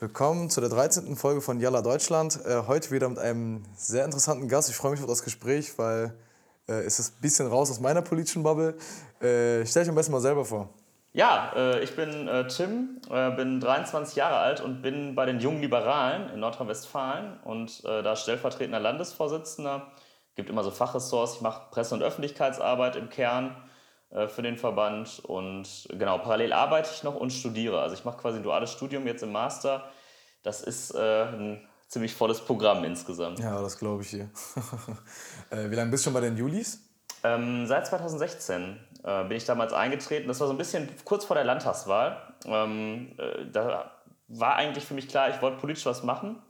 Willkommen zu der 13. Folge von Yalla Deutschland. Äh, heute wieder mit einem sehr interessanten Gast. Ich freue mich auf das Gespräch, weil äh, es ist ein bisschen raus aus meiner politischen Bubble. Äh, stell dich am besten mal selber vor. Ja, äh, ich bin äh, Tim, äh, bin 23 Jahre alt und bin bei den Jungen Liberalen in Nordrhein-Westfalen und da stellvertretender Landesvorsitzender. Gibt immer so Fachressorts. Ich mache Presse- und Öffentlichkeitsarbeit im Kern für den Verband und genau, parallel arbeite ich noch und studiere. Also ich mache quasi ein duales Studium jetzt im Master. Das ist ein ziemlich volles Programm insgesamt. Ja, das glaube ich hier. Wie lange bist du schon bei den Julis? Ähm, seit 2016 äh, bin ich damals eingetreten. Das war so ein bisschen kurz vor der Landtagswahl. Ähm, äh, da war eigentlich für mich klar, ich wollte politisch was machen.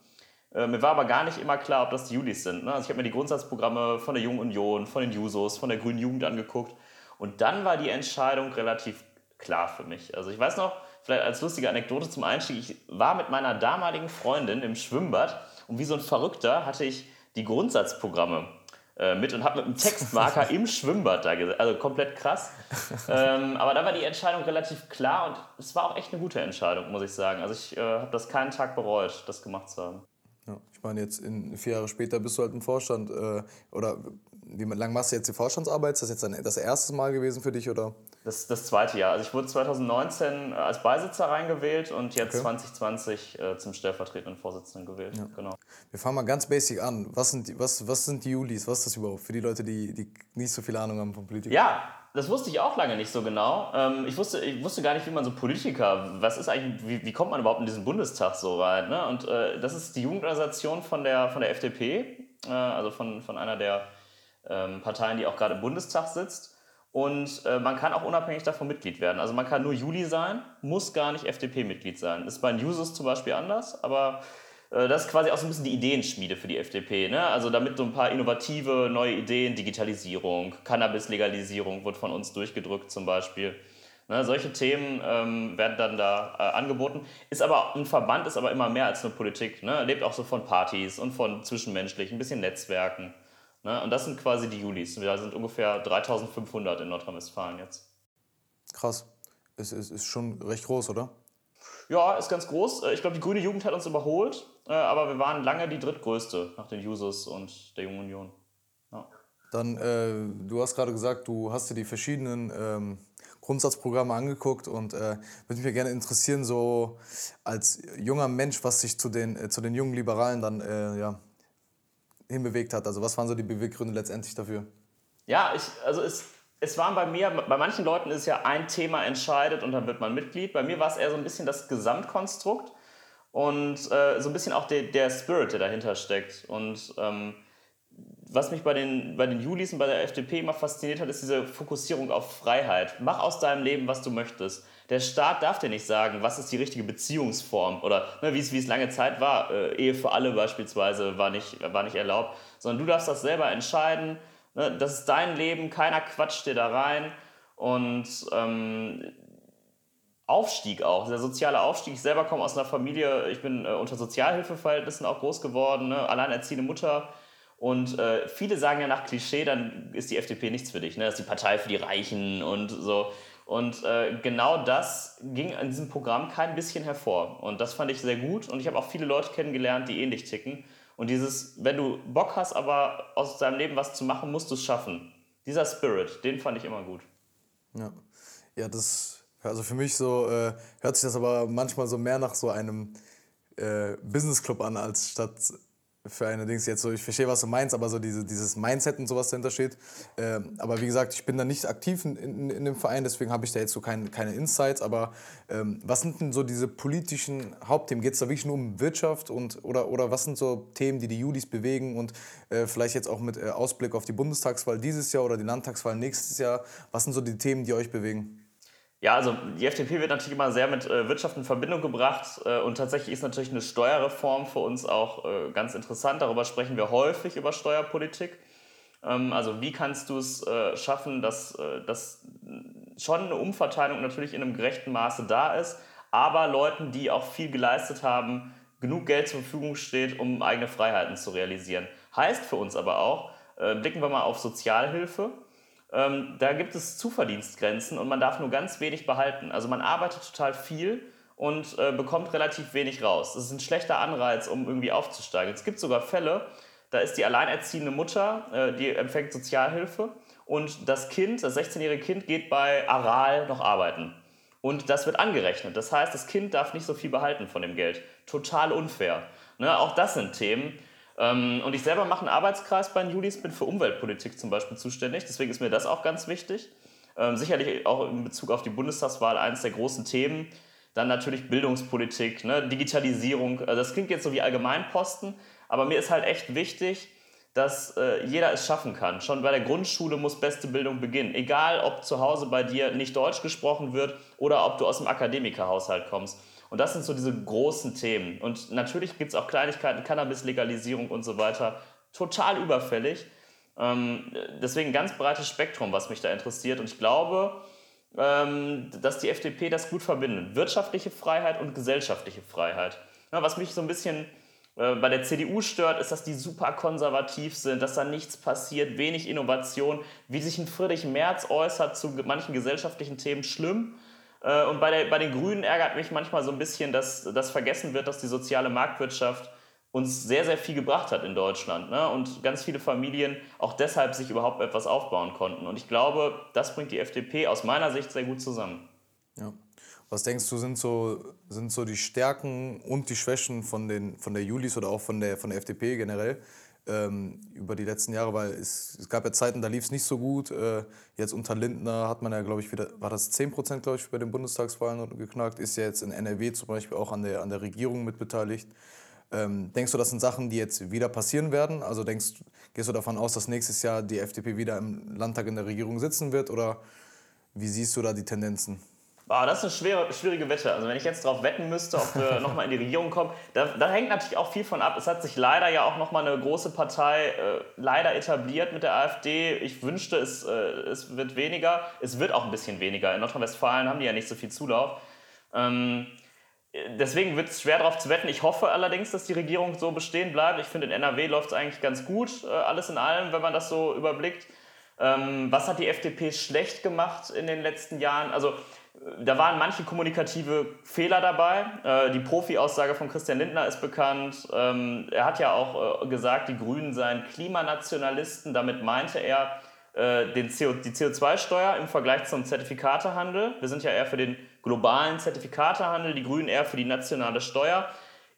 Äh, mir war aber gar nicht immer klar, ob das die Julis sind. Ne? Also ich habe mir die Grundsatzprogramme von der Jungen Union, von den Jusos, von der Grünen Jugend angeguckt. Und dann war die Entscheidung relativ klar für mich. Also ich weiß noch, vielleicht als lustige Anekdote zum Einstieg, ich war mit meiner damaligen Freundin im Schwimmbad und wie so ein Verrückter hatte ich die Grundsatzprogramme äh, mit und habe mit einem Textmarker im Schwimmbad da gesessen. Also komplett krass. Ähm, aber da war die Entscheidung relativ klar und es war auch echt eine gute Entscheidung, muss ich sagen. Also ich äh, habe das keinen Tag bereut, das gemacht zu haben. Ja, ich meine, jetzt in, vier Jahre später bist du halt im Vorstand. Äh, oder wie lange machst du jetzt die Vorstandsarbeit? Ist das jetzt das erste Mal gewesen für dich? Oder? Das, das zweite Jahr. Also ich wurde 2019 als Beisitzer reingewählt und jetzt okay. 2020 äh, zum stellvertretenden Vorsitzenden gewählt. Ja. Genau. Wir fangen mal ganz basic an. Was sind, die, was, was sind die Julis? Was ist das überhaupt für die Leute, die, die nicht so viel Ahnung haben von Politik? Ja, das wusste ich auch lange nicht so genau. Ähm, ich, wusste, ich wusste gar nicht, wie man so Politiker, was ist eigentlich, wie, wie kommt man überhaupt in diesen Bundestag so rein? Ne? Und äh, das ist die Jugendorganisation von der, von der FDP, äh, also von, von einer der ähm, Parteien, die auch gerade im Bundestag sitzt. Und äh, man kann auch unabhängig davon Mitglied werden. Also man kann nur Juli sein, muss gar nicht FDP-Mitglied sein. Ist bei den Users zum Beispiel anders, aber äh, das ist quasi auch so ein bisschen die Ideenschmiede für die FDP. Ne? Also damit so ein paar innovative neue Ideen, Digitalisierung, Cannabis-Legalisierung wird von uns durchgedrückt zum Beispiel. Ne, solche Themen ähm, werden dann da äh, angeboten. Ist aber ein Verband ist aber immer mehr als nur Politik. Ne? Lebt auch so von Partys und von zwischenmenschlich, ein bisschen Netzwerken. Ne? Und das sind quasi die Julis. Wir sind ungefähr 3500 in Nordrhein-Westfalen jetzt. Krass. Es ist, ist schon recht groß, oder? Ja, ist ganz groß. Äh, ich glaube, die Grüne Jugend hat uns überholt, äh, aber wir waren lange die drittgrößte nach den Users und der Jungen Union. Ja. Dann, äh, du hast gerade gesagt, du hast dir die verschiedenen ähm, Grundsatzprogramme angeguckt und äh, würde mich gerne interessieren, so als junger Mensch, was sich zu den, äh, zu den jungen Liberalen dann äh, ja, hinbewegt hat. Also was waren so die Beweggründe letztendlich dafür? Ja, ich, also es es waren bei mir, bei manchen Leuten ist ja ein Thema entscheidet und dann wird man Mitglied. Bei mir war es eher so ein bisschen das Gesamtkonstrukt und äh, so ein bisschen auch der, der Spirit, der dahinter steckt. Und ähm, was mich bei den, bei den Julis und bei der FDP immer fasziniert hat, ist diese Fokussierung auf Freiheit. Mach aus deinem Leben, was du möchtest. Der Staat darf dir nicht sagen, was ist die richtige Beziehungsform oder ne, wie es lange Zeit war. Äh, Ehe für alle beispielsweise war nicht, war nicht erlaubt, sondern du darfst das selber entscheiden Ne, das ist dein Leben, keiner quatscht dir da rein. Und ähm, Aufstieg auch, der soziale Aufstieg. Ich selber komme aus einer Familie, ich bin äh, unter Sozialhilfeverhältnissen auch groß geworden, ne? alleinerziehende Mutter. Und äh, viele sagen ja nach Klischee, dann ist die FDP nichts für dich. Ne? Das ist die Partei für die Reichen und so. Und äh, genau das ging in diesem Programm kein bisschen hervor. Und das fand ich sehr gut. Und ich habe auch viele Leute kennengelernt, die ähnlich ticken. Und dieses, wenn du Bock hast, aber aus deinem Leben was zu machen, musst du es schaffen. Dieser Spirit, den fand ich immer gut. Ja, ja das, also für mich so, äh, hört sich das aber manchmal so mehr nach so einem äh, Business Club an, als statt für eine Dings jetzt so, ich verstehe, was du meinst, aber so diese, dieses Mindset und sowas dahinter steht. Ähm, aber wie gesagt, ich bin da nicht aktiv in, in, in dem Verein, deswegen habe ich da jetzt so kein, keine Insights. Aber ähm, was sind denn so diese politischen Hauptthemen? Geht es da wirklich nur um Wirtschaft und, oder, oder was sind so Themen, die die Judis bewegen und äh, vielleicht jetzt auch mit äh, Ausblick auf die Bundestagswahl dieses Jahr oder die Landtagswahl nächstes Jahr? Was sind so die Themen, die euch bewegen? Ja, also die FDP wird natürlich immer sehr mit äh, Wirtschaft in Verbindung gebracht äh, und tatsächlich ist natürlich eine Steuerreform für uns auch äh, ganz interessant. Darüber sprechen wir häufig über Steuerpolitik. Ähm, also wie kannst du es äh, schaffen, dass, äh, dass schon eine Umverteilung natürlich in einem gerechten Maße da ist, aber Leuten, die auch viel geleistet haben, genug Geld zur Verfügung steht, um eigene Freiheiten zu realisieren. Heißt für uns aber auch, äh, blicken wir mal auf Sozialhilfe ähm, da gibt es Zuverdienstgrenzen und man darf nur ganz wenig behalten. Also man arbeitet total viel und äh, bekommt relativ wenig raus. Das ist ein schlechter Anreiz, um irgendwie aufzusteigen. Es gibt sogar Fälle, da ist die alleinerziehende Mutter, äh, die empfängt Sozialhilfe und das Kind, das 16-jährige Kind, geht bei Aral noch arbeiten. Und das wird angerechnet. Das heißt, das Kind darf nicht so viel behalten von dem Geld. Total unfair. Ne, auch das sind Themen. Ähm, und ich selber mache einen Arbeitskreis bei den Julis, bin für Umweltpolitik zum Beispiel zuständig. Deswegen ist mir das auch ganz wichtig. Ähm, sicherlich auch in Bezug auf die Bundestagswahl eines der großen Themen. Dann natürlich Bildungspolitik, ne, Digitalisierung. Also das klingt jetzt so wie Allgemeinposten, aber mir ist halt echt wichtig, dass äh, jeder es schaffen kann. Schon bei der Grundschule muss beste Bildung beginnen. Egal, ob zu Hause bei dir nicht Deutsch gesprochen wird oder ob du aus dem Akademikerhaushalt kommst. Und das sind so diese großen Themen. Und natürlich gibt es auch Kleinigkeiten, Cannabis-Legalisierung und so weiter. Total überfällig. Ähm, deswegen ein ganz breites Spektrum, was mich da interessiert. Und ich glaube, ähm, dass die FDP das gut verbindet. Wirtschaftliche Freiheit und gesellschaftliche Freiheit. Ja, was mich so ein bisschen äh, bei der CDU stört, ist, dass die super konservativ sind, dass da nichts passiert, wenig Innovation. Wie sich ein Friedrich Merz äußert zu manchen gesellschaftlichen Themen, schlimm. Äh, und bei, der, bei den Grünen ärgert mich manchmal so ein bisschen, dass, dass vergessen wird, dass die soziale Marktwirtschaft uns sehr, sehr viel gebracht hat in Deutschland. Ne? Und ganz viele Familien auch deshalb sich überhaupt etwas aufbauen konnten. Und ich glaube, das bringt die FDP aus meiner Sicht sehr gut zusammen. Ja. Was denkst du, sind so, sind so die Stärken und die Schwächen von, den, von der Julis oder auch von der, von der FDP generell ähm, über die letzten Jahre? Weil es, es gab ja Zeiten, da lief es nicht so gut. Äh, jetzt unter Lindner hat man ja, glaube ich, wieder, war das 10 Prozent, glaube ich, bei den Bundestagswahlen geknackt, ist ja jetzt in NRW zum Beispiel auch an der, an der Regierung mitbeteiligt. Ähm, denkst du, das sind Sachen, die jetzt wieder passieren werden? Also denkst, gehst du davon aus, dass nächstes Jahr die FDP wieder im Landtag in der Regierung sitzen wird? Oder wie siehst du da die Tendenzen? Boah, das ist eine schwere, schwierige Wette. Also wenn ich jetzt darauf wetten müsste, ob wir nochmal in die Regierung kommen, da, da, hängt natürlich auch viel von ab. Es hat sich leider ja auch nochmal eine große Partei äh, leider etabliert mit der AfD. Ich wünschte, es, äh, es wird weniger. Es wird auch ein bisschen weniger. In Nordrhein-Westfalen haben die ja nicht so viel Zulauf. Ähm, deswegen wird es schwer darauf zu wetten. Ich hoffe allerdings, dass die Regierung so bestehen bleibt. Ich finde, in NRW läuft es eigentlich ganz gut, äh, alles in allem, wenn man das so überblickt. Ähm, was hat die FDP schlecht gemacht in den letzten Jahren? Also da waren manche kommunikative Fehler dabei. Äh, die Profi-Aussage von Christian Lindner ist bekannt. Ähm, er hat ja auch äh, gesagt, die Grünen seien Klimanationalisten. Damit meinte er äh, den CO, die CO2-Steuer im Vergleich zum Zertifikatehandel. Wir sind ja eher für den globalen Zertifikatehandel, die Grünen eher für die nationale Steuer.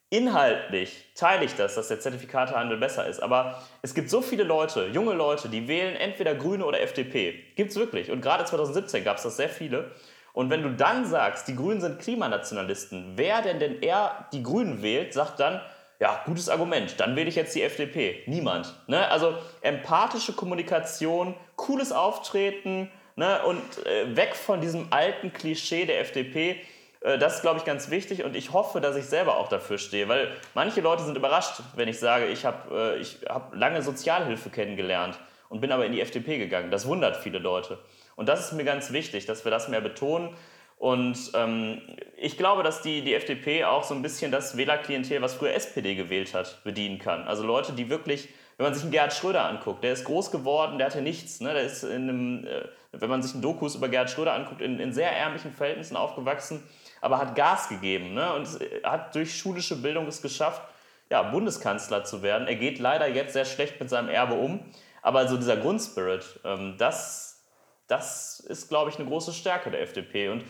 Inhaltlich teile ich das, dass der Zertifikatehandel besser ist. Aber es gibt so viele Leute, junge Leute, die wählen entweder Grüne oder FDP. Gibt es wirklich. Und gerade 2017 gab es das sehr viele. Und wenn du dann sagst, die Grünen sind Klimanationalisten, wer denn denn eher die Grünen wählt, sagt dann, ja, gutes Argument, dann wähle ich jetzt die FDP. Niemand. Ne? Also empathische Kommunikation, cooles Auftreten ne? und äh, weg von diesem alten Klischee der FDP. Äh, das ist, glaube ich, ganz wichtig und ich hoffe, dass ich selber auch dafür stehe, weil manche Leute sind überrascht, wenn ich sage, ich habe äh, hab lange Sozialhilfe kennengelernt und bin aber in die FDP gegangen. Das wundert viele Leute. Und das ist mir ganz wichtig, dass wir das mehr betonen. Und ähm, ich glaube, dass die, die FDP auch so ein bisschen das Wählerklientel, was früher SPD gewählt hat, bedienen kann. Also Leute, die wirklich, wenn man sich einen Gerhard Schröder anguckt, der ist groß geworden, der hatte nichts. Ne? Der ist in einem, äh, wenn man sich einen Dokus über Gerhard Schröder anguckt, in, in sehr ärmlichen Verhältnissen aufgewachsen, aber hat Gas gegeben ne? und hat durch schulische Bildung es geschafft, ja, Bundeskanzler zu werden. Er geht leider jetzt sehr schlecht mit seinem Erbe um. Aber so dieser Grundspirit, ähm, das, das ist, glaube ich, eine große Stärke der FDP. Und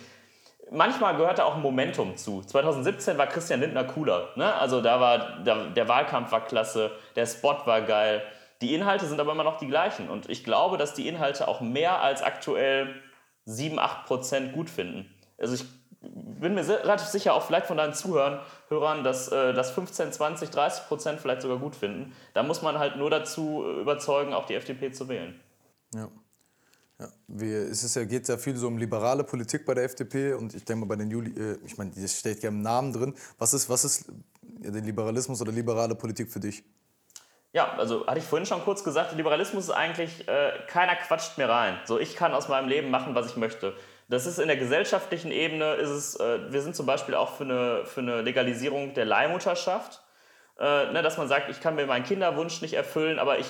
manchmal gehört da auch Momentum zu. 2017 war Christian Lindner cooler. Ne? Also da war der, der Wahlkampf war klasse, der Spot war geil. Die Inhalte sind aber immer noch die gleichen. Und ich glaube, dass die Inhalte auch mehr als aktuell 7, 8 Prozent gut finden. Also ich bin mir relativ sicher, auch vielleicht von deinen Zuhörern, Hörern, dass, äh, dass 15, 20, 30 Prozent vielleicht sogar gut finden. Da muss man halt nur dazu überzeugen, auch die FDP zu wählen. Ja. Ja, wir, es ist ja, geht ja viel so um liberale Politik bei der FDP und ich denke mal bei den Juli, äh, ich meine, das steht ja im Namen drin. Was ist, was ist der Liberalismus oder liberale Politik für dich? Ja, also hatte ich vorhin schon kurz gesagt, Liberalismus ist eigentlich, äh, keiner quatscht mir rein. So, ich kann aus meinem Leben machen, was ich möchte. Das ist in der gesellschaftlichen Ebene, ist es, äh, wir sind zum Beispiel auch für eine, für eine Legalisierung der Leihmutterschaft. Äh, ne, dass man sagt, ich kann mir meinen Kinderwunsch nicht erfüllen, aber ich,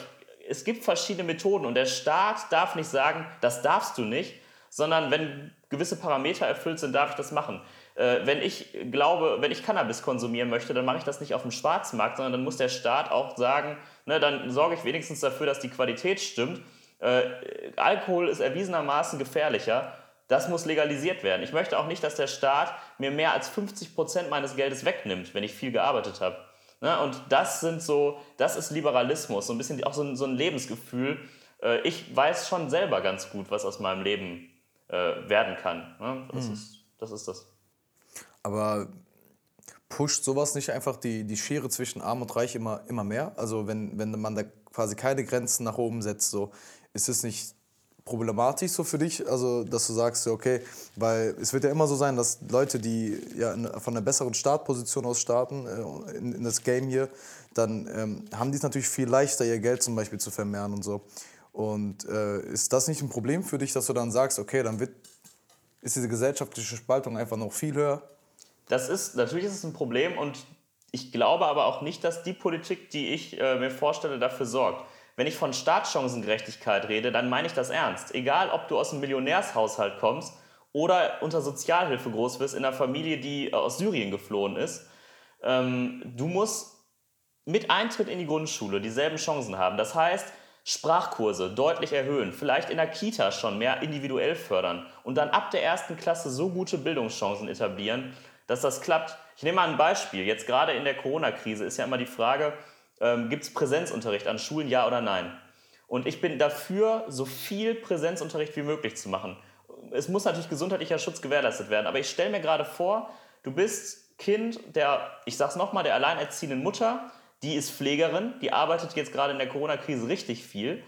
es gibt verschiedene Methoden und der Staat darf nicht sagen, das darfst du nicht, sondern wenn gewisse Parameter erfüllt sind, darf ich das machen. Äh, wenn ich glaube, wenn ich Cannabis konsumieren möchte, dann mache ich das nicht auf dem Schwarzmarkt, sondern dann muss der Staat auch sagen, ne, dann sorge ich wenigstens dafür, dass die Qualität stimmt. Äh, Alkohol ist erwiesenermaßen gefährlicher. Das muss legalisiert werden. Ich möchte auch nicht, dass der Staat mir mehr als 50 Prozent meines Geldes wegnimmt, wenn ich viel gearbeitet habe. Ne? Und das sind so, das ist Liberalismus, so ein bisschen auch so ein, so ein Lebensgefühl. Äh, ich weiß schon selber ganz gut, was aus meinem Leben äh, werden kann. Ne? Das, mhm. ist, das ist das. Aber pusht sowas nicht einfach die, die Schere zwischen Arm und Reich immer, immer mehr? Also wenn, wenn man da quasi keine Grenzen nach oben setzt, so ist es nicht problematisch so für dich, also dass du sagst, okay, weil es wird ja immer so sein, dass Leute, die ja von einer besseren Startposition aus starten äh, in, in, das Game hier, dann ähm, haben die es natürlich viel leichter, ihr Geld zum Beispiel zu vermehren und so. Und äh, ist das nicht ein Problem für dich, dass du dann sagst, okay, dann wird, ist diese gesellschaftliche Spaltung einfach noch viel höher? Das ist, natürlich ist es ein Problem und ich glaube aber auch nicht, dass die Politik, die ich äh, mir vorstelle, dafür sorgt. Wenn ich von Startchancengerechtigkeit rede, dann meine ich das ernst. Egal, ob du aus einem Millionärshaushalt kommst oder unter Sozialhilfe groß wirst in einer Familie, die aus Syrien geflohen ist. Ähm, du musst mit Eintritt in die Grundschule dieselben Chancen haben. Das heißt, Sprachkurse deutlich erhöhen, vielleicht in der Kita schon mehr individuell fördern und dann ab der ersten Klasse so gute Bildungschancen etablieren, dass das klappt. Ich nehme mal ein Beispiel. Jetzt gerade in der Corona-Krise ist ja immer die Frage, ähm, gibt es Präsenzunterricht an Schulen, ja oder nein? Und ich bin dafür, so viel Präsenzunterricht wie möglich zu machen. Es muss natürlich gesundheitlicher Schutz gewährleistet werden, aber ich stelle mir gerade vor, du bist Kind der, ich sag's nochmal, der alleinerziehenden Mutter, die ist Pflegerin, die arbeitet jetzt gerade in der Corona-Krise richtig viel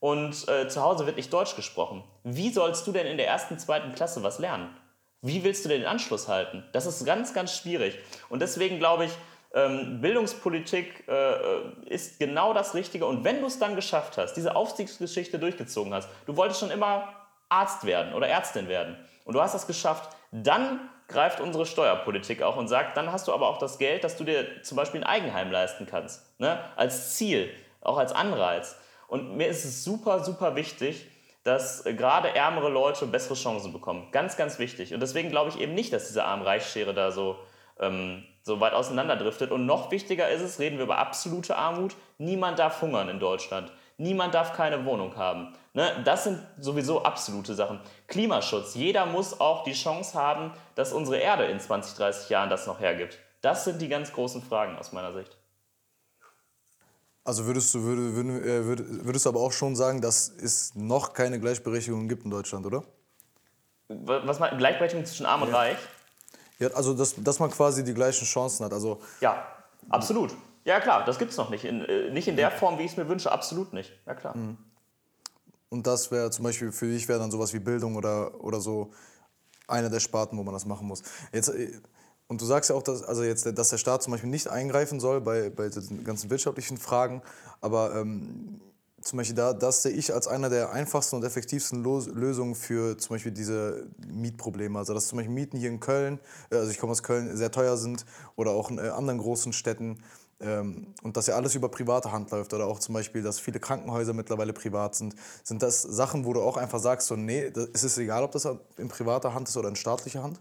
und äh, zu Hause wird nicht Deutsch gesprochen. Wie sollst du denn in der ersten, zweiten Klasse was lernen? Wie willst du denn den Anschluss halten? Das ist ganz, ganz schwierig. Und deswegen glaube ich, ähm, Bildungspolitik äh, äh, ist genau das Richtige. Und wenn du es dann geschafft hast, diese Aufstiegsgeschichte durchgezogen hast, du wolltest schon immer Arzt werden oder Ärztin werden und du hast das geschafft, dann greift unsere Steuerpolitik auch und sagt, dann hast du aber auch das Geld, dass du dir zum Beispiel ein Eigenheim leisten kannst. Ne? Als Ziel, auch als Anreiz. Und mir ist es super, super wichtig, dass äh, gerade ärmere Leute bessere Chancen bekommen. Ganz, ganz wichtig. Und deswegen glaube ich eben nicht, dass diese Arm-Reich-Schere da so ähm, so weit auseinanderdriftet. Und noch wichtiger ist es, reden wir über absolute Armut, niemand darf hungern in Deutschland. Niemand darf keine Wohnung haben. Ne? Das sind sowieso absolute Sachen. Klimaschutz. Jeder muss auch die Chance haben, dass unsere Erde in 20, 30 Jahren das noch hergibt. Das sind die ganz großen Fragen aus meiner Sicht. Also würdest du würdest, äh, würdest, aber auch schon sagen, dass es noch keine Gleichberechtigung gibt in Deutschland, oder? Was meinst Gleichberechtigung zwischen Arm und ja. Reich? Ja, also dass, dass man quasi die gleichen Chancen hat. Also ja, absolut. Ja klar, das gibt es noch nicht. In, äh, nicht in der Form, wie ich es mir wünsche, absolut nicht. Ja klar. Mhm. Und das wäre zum Beispiel für dich wäre dann sowas wie Bildung oder, oder so eine der Sparten, wo man das machen muss. Jetzt, äh, und du sagst ja auch, dass, also jetzt, dass der Staat zum Beispiel nicht eingreifen soll bei, bei den ganzen wirtschaftlichen Fragen, aber ähm, zum Beispiel da, das sehe ich als einer der einfachsten und effektivsten Lösungen für zum Beispiel diese Mietprobleme. Also dass zum Beispiel Mieten hier in Köln, äh, also ich komme aus Köln, sehr teuer sind oder auch in äh, anderen großen Städten ähm, und dass ja alles über private Hand läuft oder auch zum Beispiel, dass viele Krankenhäuser mittlerweile privat sind. Sind das Sachen, wo du auch einfach sagst, so nee, ist es egal, ob das in privater Hand ist oder in staatlicher Hand?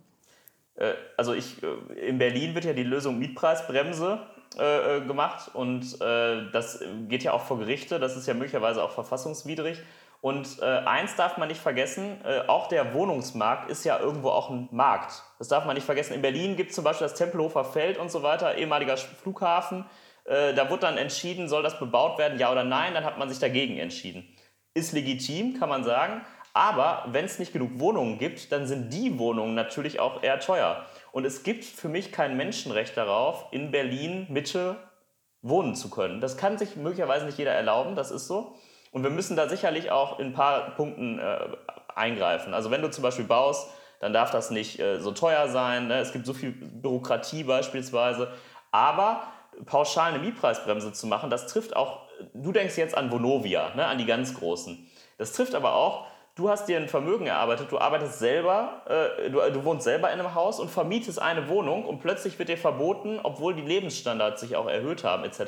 Äh, also ich, in Berlin wird ja die Lösung Mietpreisbremse äh, äh, gemacht und äh, das geht ja auch vor Gerichte, das ist ja möglicherweise auch verfassungswidrig. Und äh, eins darf man nicht vergessen, äh, auch der Wohnungsmarkt ist ja irgendwo auch ein Markt. Das darf man nicht vergessen. In Berlin gibt es zum Beispiel das Tempelhofer Feld und so weiter, ehemaliger Flughafen. Äh, da wurde dann entschieden, soll das bebaut werden, ja oder nein, dann hat man sich dagegen entschieden. Ist legitim, kann man sagen. Aber wenn es nicht genug Wohnungen gibt, dann sind die Wohnungen natürlich auch eher teuer. Und es gibt für mich kein Menschenrecht darauf, in Berlin Mitte wohnen zu können. Das kann sich möglicherweise nicht jeder erlauben, das ist so. Und wir müssen da sicherlich auch in ein paar Punkten äh, eingreifen. Also wenn du zum Beispiel baust, dann darf das nicht äh, so teuer sein. Ne? Es gibt so viel Bürokratie beispielsweise. Aber pauschal eine Mietpreisbremse zu machen, das trifft auch, du denkst jetzt an Vonovia, ne? an die ganz Großen. Das trifft aber auch du hast dir ein Vermögen erarbeitet, du arbeitest selber, äh, du, du, wohnst selber in einem Haus und vermietest eine Wohnung und plötzlich wird dir verboten, obwohl die Lebensstandards sich auch erhöht haben etc.,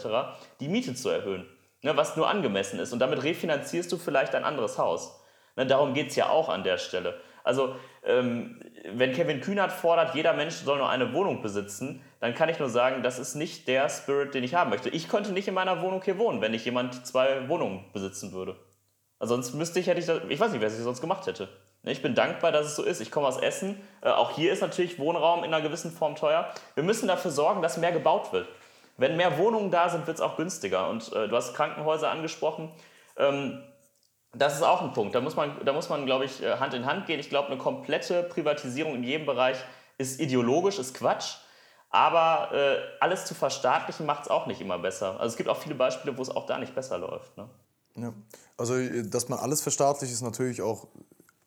die Miete zu erhöhen, ne, was nur angemessen ist. Und damit refinanzierst du vielleicht ein anderes Haus. Ne, darum geht es ja auch an der Stelle. Also, ähm, wenn Kevin Kühnert fordert, jeder Mensch soll nur eine Wohnung besitzen, dann kann ich nur sagen, das ist nicht der Spirit, den ich haben möchte. Ich könnte nicht in meiner Wohnung hier wohnen, wenn nicht jemand zwei Wohnungen besitzen würde. Sonst müsste ich, hätte ich, das, ich weiß nicht, wer es sonst gemacht hätte. Ne, ich bin dankbar, dass es so ist. Ich komme aus Essen. Äh, auch hier ist natürlich Wohnraum in einer gewissen Form teuer. Wir müssen dafür sorgen, dass mehr gebaut wird. Wenn mehr Wohnungen da sind, wird es auch günstiger. Und äh, du hast Krankenhäuser angesprochen. Ähm, das ist auch ein Punkt. Da muss man, da muss man glaube ich, äh, Hand in Hand gehen. Ich glaube, eine komplette Privatisierung in jedem Bereich ist ideologisch, ist Quatsch. Aber äh, alles zu verstaatlichen macht es auch nicht immer besser. Also es gibt auch viele Beispiele, wo es auch da nicht besser läuft. Ne? Ja. Also, äh, dass man alles verstaatlicht, ist natürlich auch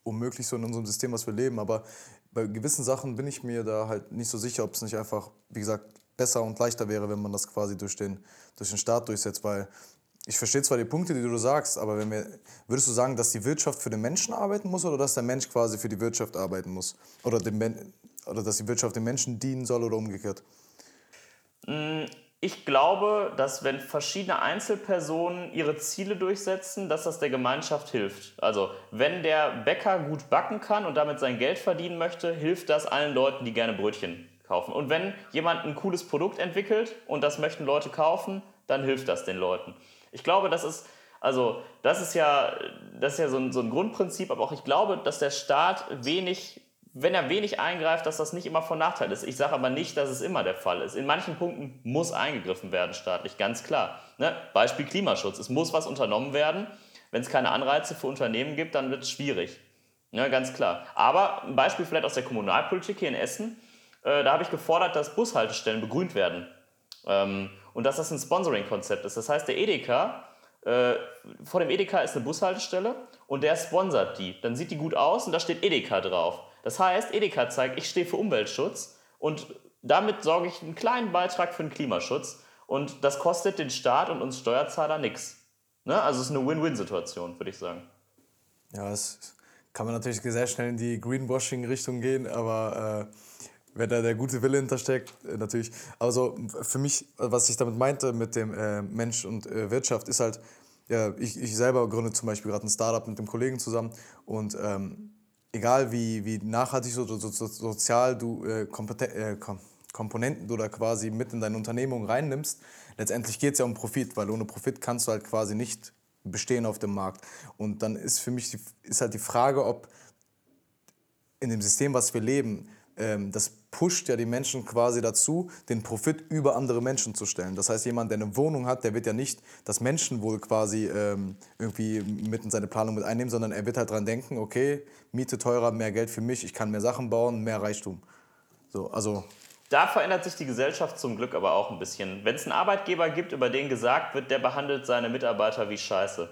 unmöglich so in unserem System, was wir leben. Aber bei gewissen Sachen bin ich mir da halt nicht so sicher, ob es nicht einfach, wie gesagt, besser und leichter wäre, wenn man das quasi durch den, durch den Staat durchsetzt. Weil ich verstehe zwar die Punkte, die du sagst, aber wenn wir, würdest du sagen, dass die Wirtschaft für den Menschen arbeiten muss oder dass der Mensch quasi für die Wirtschaft arbeiten muss? Oder, dem, oder dass die Wirtschaft den Menschen dienen soll oder umgekehrt? Ich glaube, dass wenn verschiedene Einzelpersonen ihre Ziele durchsetzen, dass das der Gemeinschaft hilft. Also wenn der Bäcker gut backen kann und damit sein Geld verdienen möchte, hilft das allen Leuten, die gerne Brötchen kaufen. Und wenn jemand ein cooles Produkt entwickelt und das möchten Leute kaufen, dann hilft das den Leuten. Ich glaube, das ist, also das ist ja, das ist ja so ein, so ein Grundprinzip, aber auch ich glaube, dass der Staat wenig wenn er wenig eingreift, dass das nicht immer von Nachteil ist. Ich sage aber nicht, dass es immer der Fall ist. In manchen Punkten muss eingegriffen werden staatlich, ganz klar. Ne? Beispiel Klimaschutz. Es muss was unternommen werden. Wenn es keine Anreize für Unternehmen gibt, dann wird es schwierig. Ne? Ganz klar. Aber ein Beispiel vielleicht aus der Kommunalpolitik hier in Essen. Äh, da habe ich gefordert, dass Bushaltestellen begrünt werden. Ähm, und dass das ein Sponsoring-Konzept ist. Das heißt, der Edeka, äh, vor dem Edeka ist eine Bushaltestelle und der sponsert die. Dann sieht die gut aus und da steht Edeka drauf. Das heißt, Edeka zeigt, ich stehe für Umweltschutz und damit sorge ich einen kleinen Beitrag für den Klimaschutz und das kostet den Staat und uns Steuerzahler nichts. Ne? Also es ist eine Win-Win-Situation, würde ich sagen. Ja, es kann man natürlich sehr schnell in die Greenwashing-Richtung gehen, aber äh, wenn da der gute Wille hintersteckt, äh, natürlich. Also für mich, was ich damit meinte mit dem äh, Mensch und äh, Wirtschaft, ist halt, ja, ich, ich selber gründe zum Beispiel gerade ein Startup mit dem Kollegen zusammen und ähm, egal wie, wie nachhaltig so, so, so sozial du äh, äh, Komponenten da quasi mit in deine Unternehmung reinnimmst, letztendlich geht es ja um Profit, weil ohne Profit kannst du halt quasi nicht bestehen auf dem Markt. Und dann ist für mich die, ist halt die Frage, ob in dem System, was wir leben, ähm, das pusht ja die Menschen quasi dazu, den Profit über andere Menschen zu stellen. Das heißt, jemand, der eine Wohnung hat, der wird ja nicht das Menschenwohl quasi ähm, irgendwie mit in seine Planung mit einnehmen, sondern er wird halt dran denken, okay, Miete teurer, mehr Geld für mich, ich kann mehr Sachen bauen, mehr Reichtum. So, also da verändert sich die Gesellschaft zum Glück aber auch ein bisschen. Wenn es einen Arbeitgeber gibt, über den gesagt wird, der behandelt seine Mitarbeiter wie Scheiße,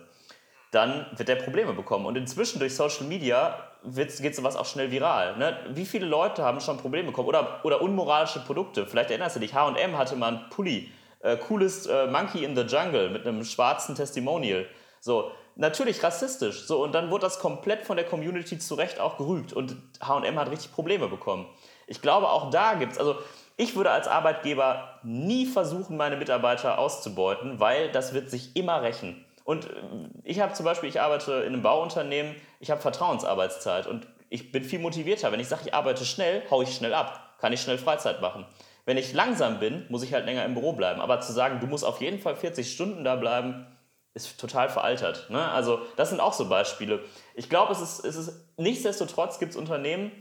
dann wird er Probleme bekommen. Und inzwischen durch Social Media geht sowas auch schnell viral. Ne? Wie viele Leute haben schon Probleme bekommen? Oder, oder unmoralische Produkte. Vielleicht erinnerst du dich, H&M hatte mal einen Pulli. Äh, cooles äh, Monkey in the Jungle mit einem schwarzen Testimonial. So, natürlich rassistisch. So, und dann wurde das komplett von der Community zu Recht auch gerügt. Und H&M hat richtig Probleme bekommen. Ich glaube, auch da gibt es, also ich würde als Arbeitgeber nie versuchen, meine Mitarbeiter auszubeuten, weil das wird sich immer rächen. Und äh, ich habe zum Beispiel, ich arbeite in einem Bauunternehmen, ich habe Vertrauensarbeitszeit und ich bin viel motivierter. Wenn ich sage, ich arbeite schnell, haue ich schnell ab, kann ich schnell Freizeit machen. Wenn ich langsam bin, muss ich halt länger im Büro bleiben. Aber zu sagen, du musst auf jeden Fall 40 Stunden da bleiben, ist total veraltert. Ne? Also das sind auch so Beispiele. Ich glaube, es ist, es ist nichtsdestotrotz gibt es Unternehmen,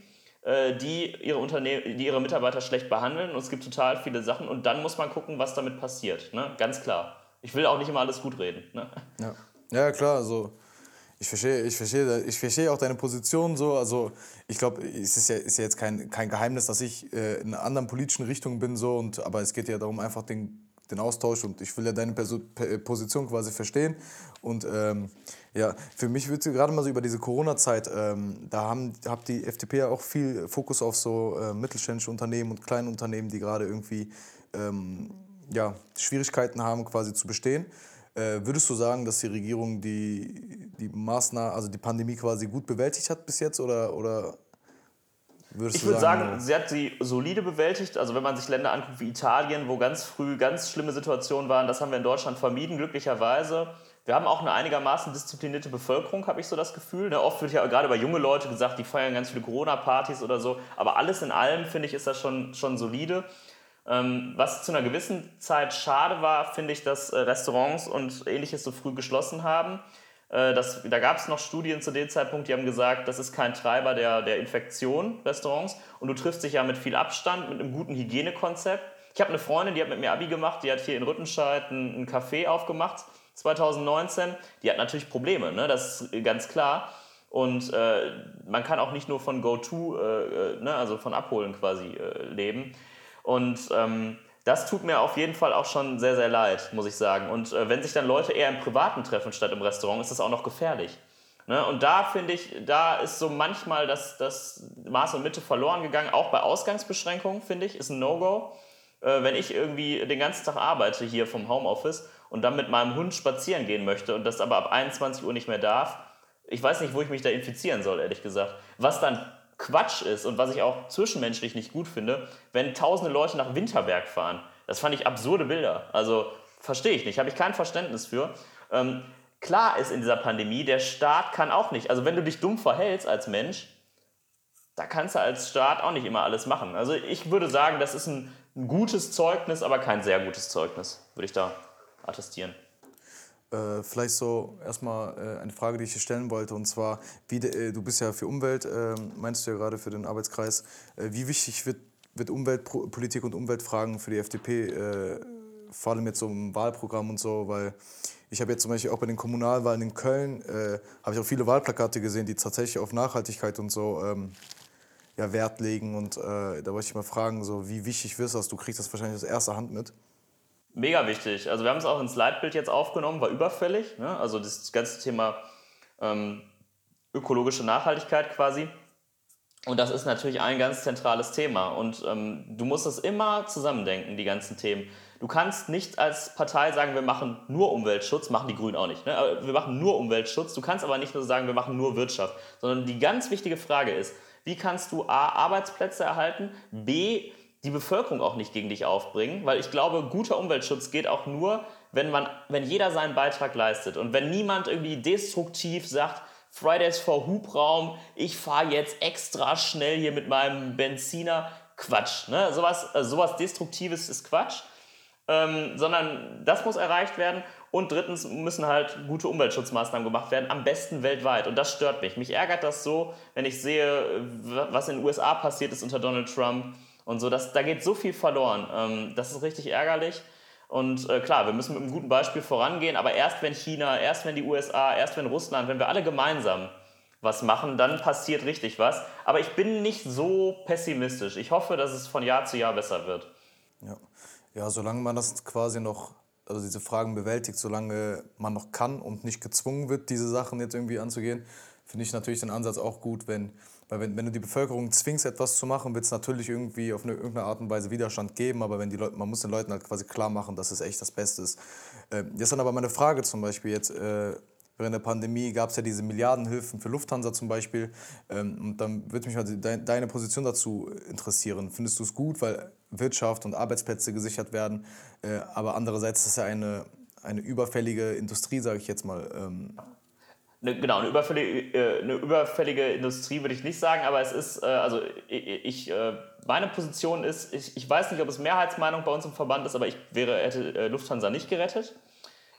äh, die ihre, Unternehmen, die ihre Mitarbeiter schlecht behandeln und es gibt total viele Sachen und dann muss man gucken, was damit passiert. Ne? Ganz klar ich will auch nicht immer alles gut reden. Ne? Ja. ja, klar, also ich verstehe, ich verstehe, ich verstehe auch deine Position so. Also ich glaube, es ist ja, ist ja jetzt kein, kein Geheimnis, dass ich äh, in einer anderen politischen Richtung bin so. Und aber es geht ja darum einfach den, den Austausch und ich will ja deine Perso Position quasi verstehen. Und ähm, ja, für mich wird gerade mal so über diese Corona-Zeit, ähm, da haben, hat die FDP ja auch viel Fokus auf so äh, mittelständische Unternehmen und kleine Unternehmen, die gerade irgendwie ähm, ja, Schwierigkeiten haben, quasi zu bestehen. Äh, würdest du sagen, dass die Regierung die, die Maßnahmen, also die Pandemie quasi gut bewältigt hat bis jetzt oder, oder ich würde sagen, sagen, sie hat sie solide bewältigt. Also wenn man sich Länder anguckt wie Italien, wo ganz früh ganz schlimme Situationen waren, das haben wir in Deutschland vermieden, glücklicherweise. wir haben auch eine einigermaßen disziplinierte Bevölkerung, habe ich so das Gefühl. Ne? Oft wird ja gerade bei jungen Leuten gesagt, die feiern ganz viele Corona-Partys oder so. Aber alles in allem, finde ich, ist das schon, schon solide. Ähm, was zu einer gewissen Zeit schade war, finde ich, dass äh, Restaurants und ähnliches so früh geschlossen haben. Äh, das, da gab es noch Studien zu dem Zeitpunkt, die haben gesagt, das ist kein Treiber der, der Infektion, Restaurants. Und du triffst dich ja mit viel Abstand, mit einem guten Hygienekonzept. Ich habe eine Freundin, die hat mit mir Abi gemacht, die hat hier in Rüttenscheid ein, ein Café aufgemacht, 2019. Die hat natürlich Probleme, ne? das ist ganz klar. Und äh, man kann auch nicht nur von Go-To, äh, äh, ne? also von Abholen quasi äh, leben. Und ähm, das tut mir auf jeden Fall auch schon sehr, sehr leid, muss ich sagen. Und äh, wenn sich dann Leute eher im Privaten treffen statt im Restaurant, ist das auch noch gefährlich. Ne? Und da finde ich, da ist so manchmal das, das Maß und Mitte verloren gegangen, auch bei Ausgangsbeschränkungen, finde ich, ist ein No-Go. Äh, wenn ich irgendwie den ganzen Tag arbeite hier vom Homeoffice und dann mit meinem Hund spazieren gehen möchte und das aber ab 21 Uhr nicht mehr darf, ich weiß nicht, wo ich mich da infizieren soll, ehrlich gesagt. Was dann Quatsch ist und was ich auch zwischenmenschlich nicht gut finde, wenn tausende Leute nach Winterberg fahren. Das fand ich absurde Bilder. Also verstehe ich nicht, habe ich kein Verständnis für. Ähm, klar ist in dieser Pandemie, der Staat kann auch nicht. Also wenn du dich dumm verhältst als Mensch, da kannst du als Staat auch nicht immer alles machen. Also ich würde sagen, das ist ein, ein gutes Zeugnis, aber kein sehr gutes Zeugnis, würde ich da attestieren. Äh, vielleicht so erstmal äh, eine Frage, die ich dir stellen wollte, und zwar, wie de, äh, du bist ja für Umwelt, ähm, meinst du ja gerade für den Arbeitskreis, äh, wie wichtig wird, wird Umweltpolitik und Umweltfragen für die FDP, äh, vor allem jetzt so im Wahlprogramm und so, weil ich habe jetzt zum Beispiel auch bei den Kommunalwahlen in Köln, äh, habe ich auch viele Wahlplakate gesehen, die tatsächlich auf Nachhaltigkeit und so ähm, ja, Wert legen und da wollte ich mal fragen, so, wie wichtig wirst das? Du kriegst das wahrscheinlich aus erster Hand mit. Mega wichtig. Also wir haben es auch ins Leitbild jetzt aufgenommen, war überfällig. Ne? Also das ganze Thema ähm, ökologische Nachhaltigkeit quasi. Und das ist natürlich ein ganz zentrales Thema. Und ähm, du musst es immer zusammendenken, die ganzen Themen. Du kannst nicht als Partei sagen, wir machen nur Umweltschutz, machen die Grünen auch nicht. Ne? Wir machen nur Umweltschutz. Du kannst aber nicht nur sagen, wir machen nur Wirtschaft. Sondern die ganz wichtige Frage ist, wie kannst du A, Arbeitsplätze erhalten, B, die Bevölkerung auch nicht gegen dich aufbringen, weil ich glaube, guter Umweltschutz geht auch nur, wenn, man, wenn jeder seinen Beitrag leistet und wenn niemand irgendwie destruktiv sagt, Fridays for Hubraum, ich fahre jetzt extra schnell hier mit meinem Benziner. Quatsch. Ne? Sowas, also sowas Destruktives ist Quatsch. Ähm, sondern das muss erreicht werden. Und drittens müssen halt gute Umweltschutzmaßnahmen gemacht werden, am besten weltweit. Und das stört mich. Mich ärgert das so, wenn ich sehe, was in den USA passiert ist unter Donald Trump und so. Das, da geht so viel verloren. Ähm, das ist richtig ärgerlich. Und äh, klar, wir müssen mit einem guten Beispiel vorangehen, aber erst wenn China, erst wenn die USA, erst wenn Russland, wenn wir alle gemeinsam was machen, dann passiert richtig was. Aber ich bin nicht so pessimistisch. Ich hoffe, dass es von Jahr zu Jahr besser wird. Ja, ja solange man das quasi noch, also diese Fragen bewältigt, solange man noch kann und nicht gezwungen wird, diese Sachen jetzt irgendwie anzugehen, finde ich natürlich den Ansatz auch gut, wenn weil wenn, wenn du die Bevölkerung zwingst, etwas zu machen, wird es natürlich irgendwie auf eine, irgendeine Art und Weise Widerstand geben, aber wenn die Leute, man muss den Leuten halt quasi klar machen, dass es echt das Beste ist. Äh, jetzt dann aber meine Frage zum Beispiel jetzt, äh, während der Pandemie gab es ja diese Milliardenhilfen für Lufthansa zum Beispiel. Ähm, und dann würde mich mal de deine Position dazu interessieren. Findest du es gut, weil Wirtschaft und Arbeitsplätze gesichert werden, äh, aber andererseits ist es ja eine, eine überfällige Industrie, sage ich jetzt mal. Ähm, eine, genau, eine überfällige, äh, eine überfällige Industrie würde ich nicht sagen, aber es ist, äh, also ich, äh, meine Position ist, ich, ich weiß nicht, ob es Mehrheitsmeinung bei uns im Verband ist, aber ich wäre, hätte Lufthansa nicht gerettet.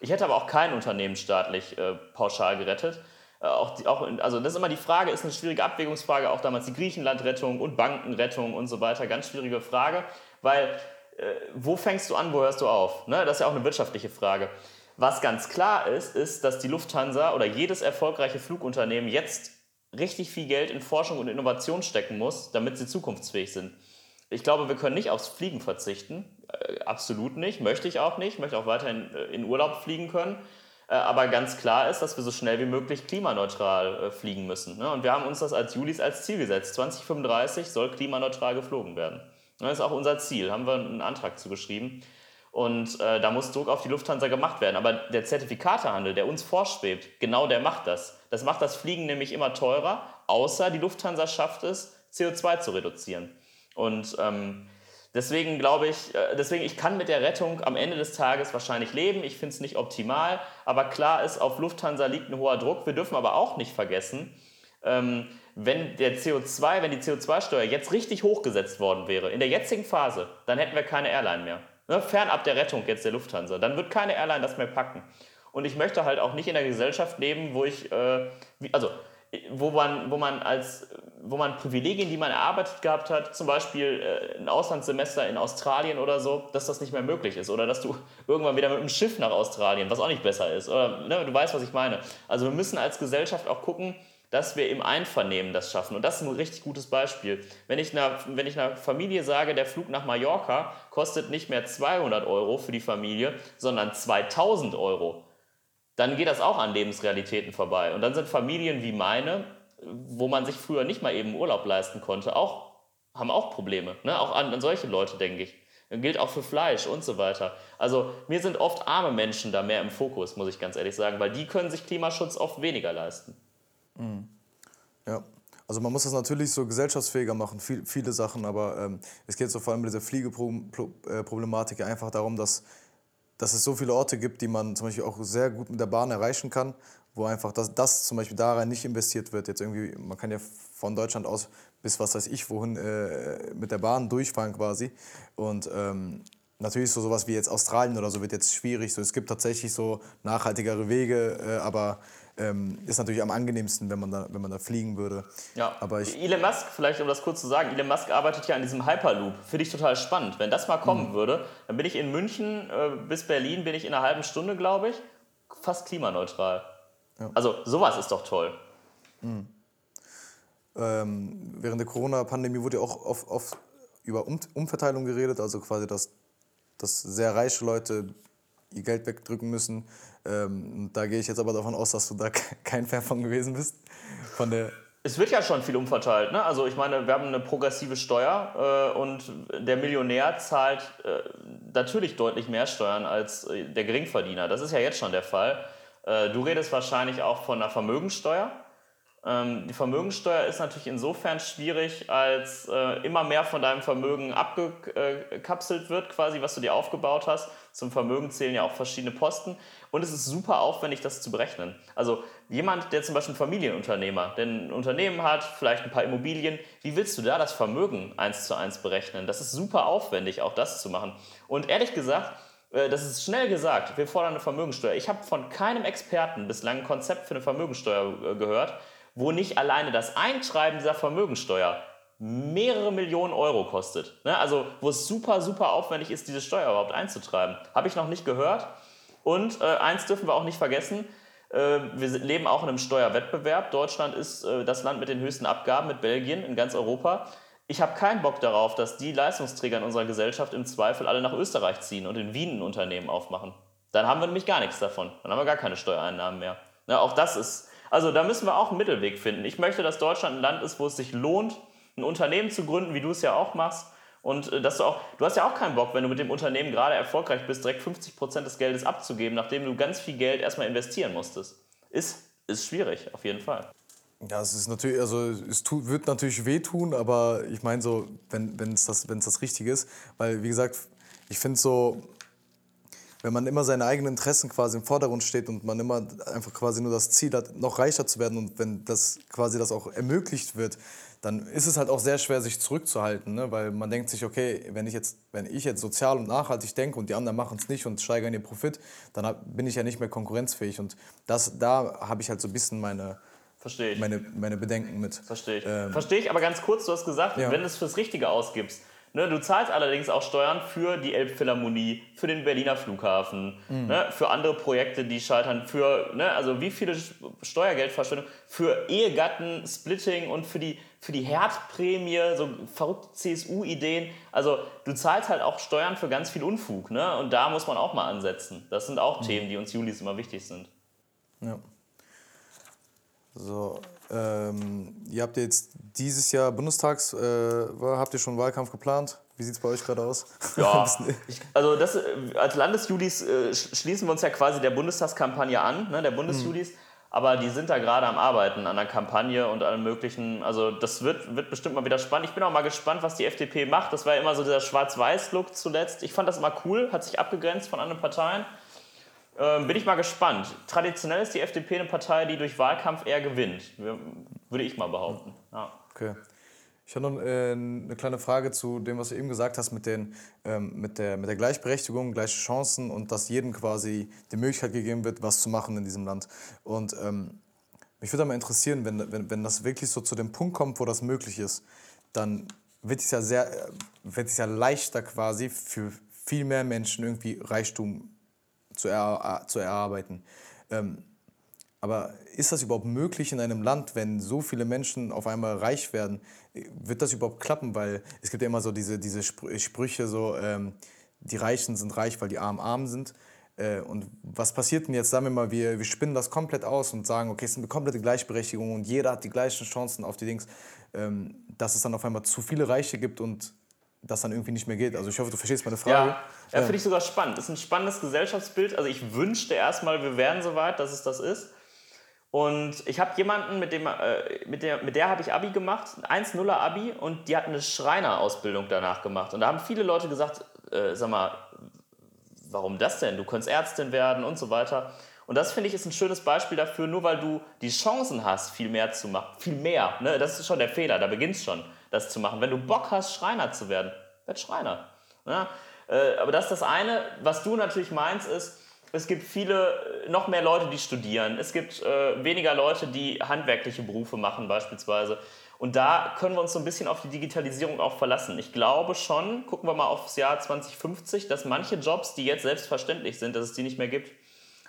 Ich hätte aber auch kein Unternehmen staatlich pauschal gerettet. auch die, auch, also das ist immer die Frage, ist eine schwierige Abwägungsfrage, auch damals die Griechenlandrettung und Bankenrettung und so weiter, ganz schwierige Frage, weil wo fängst du an, wo hörst du auf? Ne? Das ist ja auch eine wirtschaftliche Frage. Was ganz klar ist, ist, dass die Lufthansa oder jedes erfolgreiche Flugunternehmen jetzt richtig viel Geld in Forschung und Innovation stecken muss, damit sie zukunftsfähig sind. Ich glaube, wir können nicht aufs Fliegen verzichten. Äh, absolut nicht. Möchte ich auch nicht. Ich möchte auch weiterhin äh, in Urlaub fliegen können. Äh, aber ganz klar ist, dass wir so schnell wie möglich klimaneutral äh, fliegen müssen. Ne? Und wir haben uns das als Julis als Ziel gesetzt. 2035 soll klimaneutral geflogen werden. Das ist auch unser Ziel. Haben wir einen Antrag zugeschrieben. Und äh, da muss Druck auf die Lufthansa gemacht werden. Aber der Zertifikatehandel, der uns vorschwebt, genau der macht das. Das macht das Fliegen nämlich immer teurer, außer die Lufthansa schafft es, CO2 zu reduzieren. Und ähm, Deswegen glaube ich, äh, deswegen ich kann mit der Rettung am Ende des Tages wahrscheinlich leben. Ich finde es nicht optimal, aber klar ist, auf Lufthansa liegt ein hoher Druck. Wir dürfen aber auch nicht vergessen, ähm, wenn der CO2, wenn die CO2-Steuer jetzt richtig hochgesetzt worden wäre, in der jetzigen Phase, dann hätten wir keine Airline mehr. Ne? Fernab der Rettung jetzt der Lufthansa. Dann wird keine Airline das mehr packen. Und ich möchte halt auch nicht in der Gesellschaft leben, wo ich, äh, wie, also wo man, wo man als, wo man Privilegien, die man erarbeitet gehabt hat, zum Beispiel äh, ein Auslandssemester in Australien oder so, dass das nicht mehr möglich ist. Oder dass du irgendwann wieder mit einem Schiff nach Australien, was auch nicht besser ist. Oder ne, du weißt, was ich meine. Also wir müssen als Gesellschaft auch gucken, dass wir im Einvernehmen das schaffen. Und das ist ein richtig gutes Beispiel. Wenn ich, einer, wenn ich einer Familie sage, der Flug nach Mallorca kostet nicht mehr 200 Euro für die Familie, sondern 2000 Euro, dann geht das auch an Lebensrealitäten vorbei. Und dann sind Familien wie meine, wo man sich früher nicht mal eben Urlaub leisten konnte, auch, haben auch Probleme. Ne? Auch an, an solche Leute, denke ich. Gilt auch für Fleisch und so weiter. Also mir sind oft arme Menschen da mehr im Fokus, muss ich ganz ehrlich sagen, weil die können sich Klimaschutz oft weniger leisten. Mhm. Ja, also man muss das natürlich so gesellschaftsfähiger machen, viel, viele Sachen, aber ähm, es geht so vor allem bei dieser Fliegeproblematik einfach darum, dass dass es so viele Orte gibt, die man zum Beispiel auch sehr gut mit der Bahn erreichen kann, wo einfach das, das zum Beispiel daran nicht investiert wird. Jetzt irgendwie, man kann ja von Deutschland aus bis was weiß ich wohin äh, mit der Bahn durchfahren quasi. Und ähm, natürlich so sowas wie jetzt Australien oder so wird jetzt schwierig. So, es gibt tatsächlich so nachhaltigere Wege, äh, aber ähm, ist natürlich am angenehmsten, wenn man da, wenn man da fliegen würde. Ja. Aber ich Elon Musk, vielleicht um das kurz zu sagen, Elon Musk arbeitet ja an diesem Hyperloop. Finde ich total spannend. Wenn das mal kommen mhm. würde, dann bin ich in München äh, bis Berlin, bin ich in einer halben Stunde, glaube ich, fast klimaneutral. Ja. Also sowas ist doch toll. Mhm. Ähm, während der Corona-Pandemie wurde ja auch oft, oft über um Umverteilung geredet, also quasi, dass, dass sehr reiche Leute ihr Geld wegdrücken müssen. Ähm, da gehe ich jetzt aber davon aus, dass du da kein Fan von gewesen bist. Von der es wird ja schon viel umverteilt. Ne? Also ich meine, wir haben eine progressive Steuer äh, und der Millionär zahlt äh, natürlich deutlich mehr Steuern als äh, der Geringverdiener. Das ist ja jetzt schon der Fall. Äh, du redest wahrscheinlich auch von einer Vermögensteuer. Ähm, die Vermögensteuer ist natürlich insofern schwierig, als äh, immer mehr von deinem Vermögen abgekapselt wird, quasi, was du dir aufgebaut hast. Zum Vermögen zählen ja auch verschiedene Posten. Und es ist super aufwendig, das zu berechnen. Also jemand, der zum Beispiel ein Familienunternehmer, der ein Unternehmen hat, vielleicht ein paar Immobilien, wie willst du da das Vermögen eins zu eins berechnen? Das ist super aufwendig, auch das zu machen. Und ehrlich gesagt, äh, das ist schnell gesagt, wir fordern eine Vermögensteuer. Ich habe von keinem Experten bislang ein Konzept für eine Vermögensteuer äh, gehört wo nicht alleine das Eintreiben dieser Vermögensteuer mehrere Millionen Euro kostet. Ne? Also wo es super, super aufwendig ist, diese Steuer überhaupt einzutreiben. Habe ich noch nicht gehört. Und äh, eins dürfen wir auch nicht vergessen, äh, wir leben auch in einem Steuerwettbewerb. Deutschland ist äh, das Land mit den höchsten Abgaben mit Belgien in ganz Europa. Ich habe keinen Bock darauf, dass die Leistungsträger in unserer Gesellschaft im Zweifel alle nach Österreich ziehen und in Wien ein Unternehmen aufmachen. Dann haben wir nämlich gar nichts davon. Dann haben wir gar keine Steuereinnahmen mehr. Ne? Auch das ist also da müssen wir auch einen Mittelweg finden. Ich möchte, dass Deutschland ein Land ist, wo es sich lohnt, ein Unternehmen zu gründen, wie du es ja auch machst. Und äh, dass du auch, du hast ja auch keinen Bock, wenn du mit dem Unternehmen gerade erfolgreich bist, direkt 50 Prozent des Geldes abzugeben, nachdem du ganz viel Geld erstmal investieren musstest. Ist, ist schwierig, auf jeden Fall. Ja, es ist natürlich, also es tut, wird natürlich wehtun, aber ich meine so, wenn es das, das Richtige ist, weil wie gesagt, ich finde so, wenn man immer seine eigenen Interessen quasi im Vordergrund steht und man immer einfach quasi nur das Ziel hat, noch reicher zu werden und wenn das quasi das auch ermöglicht wird, dann ist es halt auch sehr schwer, sich zurückzuhalten, ne? weil man denkt sich, okay, wenn ich jetzt, wenn ich jetzt sozial und nachhaltig denke und die anderen machen es nicht und steigern ihren Profit, dann hab, bin ich ja nicht mehr konkurrenzfähig und das, da habe ich halt so ein bisschen meine, Verstehe ich. Meine, meine Bedenken mit. Verstehe ich. Ähm, Verstehe ich, aber ganz kurz, du hast gesagt, ja. wenn du es fürs Richtige ausgibst, Ne, du zahlst allerdings auch Steuern für die Elbphilharmonie, für den Berliner Flughafen, mhm. ne, für andere Projekte, die scheitern, für, ne, also wie viele Steuergeldverschwendung, für Ehegatten, Splitting und für die, für die Herdprämie, so verrückte CSU-Ideen. Also du zahlst halt auch Steuern für ganz viel Unfug. Ne? Und da muss man auch mal ansetzen. Das sind auch mhm. Themen, die uns Julis immer wichtig sind. Ja. So, ähm, ihr habt jetzt dieses Jahr Bundestags, äh, habt ihr schon Wahlkampf geplant? Wie sieht es bei euch gerade aus? Ja, ich, also das, als Landesjulis äh, schließen wir uns ja quasi der Bundestagskampagne an, ne, der Bundesjulis. Mhm. aber die sind da gerade am Arbeiten an der Kampagne und allem möglichen. Also das wird, wird bestimmt mal wieder spannend. Ich bin auch mal gespannt, was die FDP macht. Das war ja immer so dieser Schwarz-Weiß-Look zuletzt. Ich fand das immer cool, hat sich abgegrenzt von anderen Parteien. Ähm, bin ich mal gespannt. Traditionell ist die FDP eine Partei, die durch Wahlkampf eher gewinnt, würde ich mal behaupten. Ja. Okay. Ich habe noch äh, eine kleine Frage zu dem, was du eben gesagt hast mit, den, ähm, mit, der, mit der Gleichberechtigung, gleiche Chancen und dass jedem quasi die Möglichkeit gegeben wird, was zu machen in diesem Land. Und ähm, mich würde mal interessieren, wenn, wenn, wenn das wirklich so zu dem Punkt kommt, wo das möglich ist, dann wird es ja sehr, äh, wird es ja leichter quasi für viel mehr Menschen irgendwie Reichtum zu, er, zu erarbeiten. Ähm, aber ist das überhaupt möglich in einem Land, wenn so viele Menschen auf einmal reich werden? Wird das überhaupt klappen? Weil es gibt ja immer so diese, diese Sprüche, so, ähm, die Reichen sind reich, weil die Armen arm sind. Äh, und was passiert denn jetzt? Sagen wir mal, wir, wir spinnen das komplett aus und sagen, okay, es ist eine komplette Gleichberechtigung und jeder hat die gleichen Chancen auf die Dings, ähm, dass es dann auf einmal zu viele Reiche gibt und das dann irgendwie nicht mehr geht. Also ich hoffe, du verstehst meine Frage. Ja, ja finde ich sogar spannend. Das ist ein spannendes Gesellschaftsbild. Also ich wünschte erstmal, wir wären so weit, dass es das ist. Und ich habe jemanden, mit, dem, äh, mit der, mit der habe ich Abi gemacht, 1-0er Abi, und die hat eine Schreinerausbildung danach gemacht. Und da haben viele Leute gesagt, äh, sag mal, warum das denn? Du könntest Ärztin werden und so weiter. Und das finde ich ist ein schönes Beispiel dafür, nur weil du die Chancen hast, viel mehr zu machen. Viel mehr, ne? das ist schon der Fehler, da beginnt es schon, das zu machen. Wenn du Bock hast, Schreiner zu werden, werd Schreiner. Ne? Äh, aber das ist das eine. Was du natürlich meinst, ist, es gibt viele, noch mehr Leute, die studieren. Es gibt äh, weniger Leute, die handwerkliche Berufe machen beispielsweise. Und da können wir uns so ein bisschen auf die Digitalisierung auch verlassen. Ich glaube schon, gucken wir mal aufs Jahr 2050, dass manche Jobs, die jetzt selbstverständlich sind, dass es die nicht mehr gibt.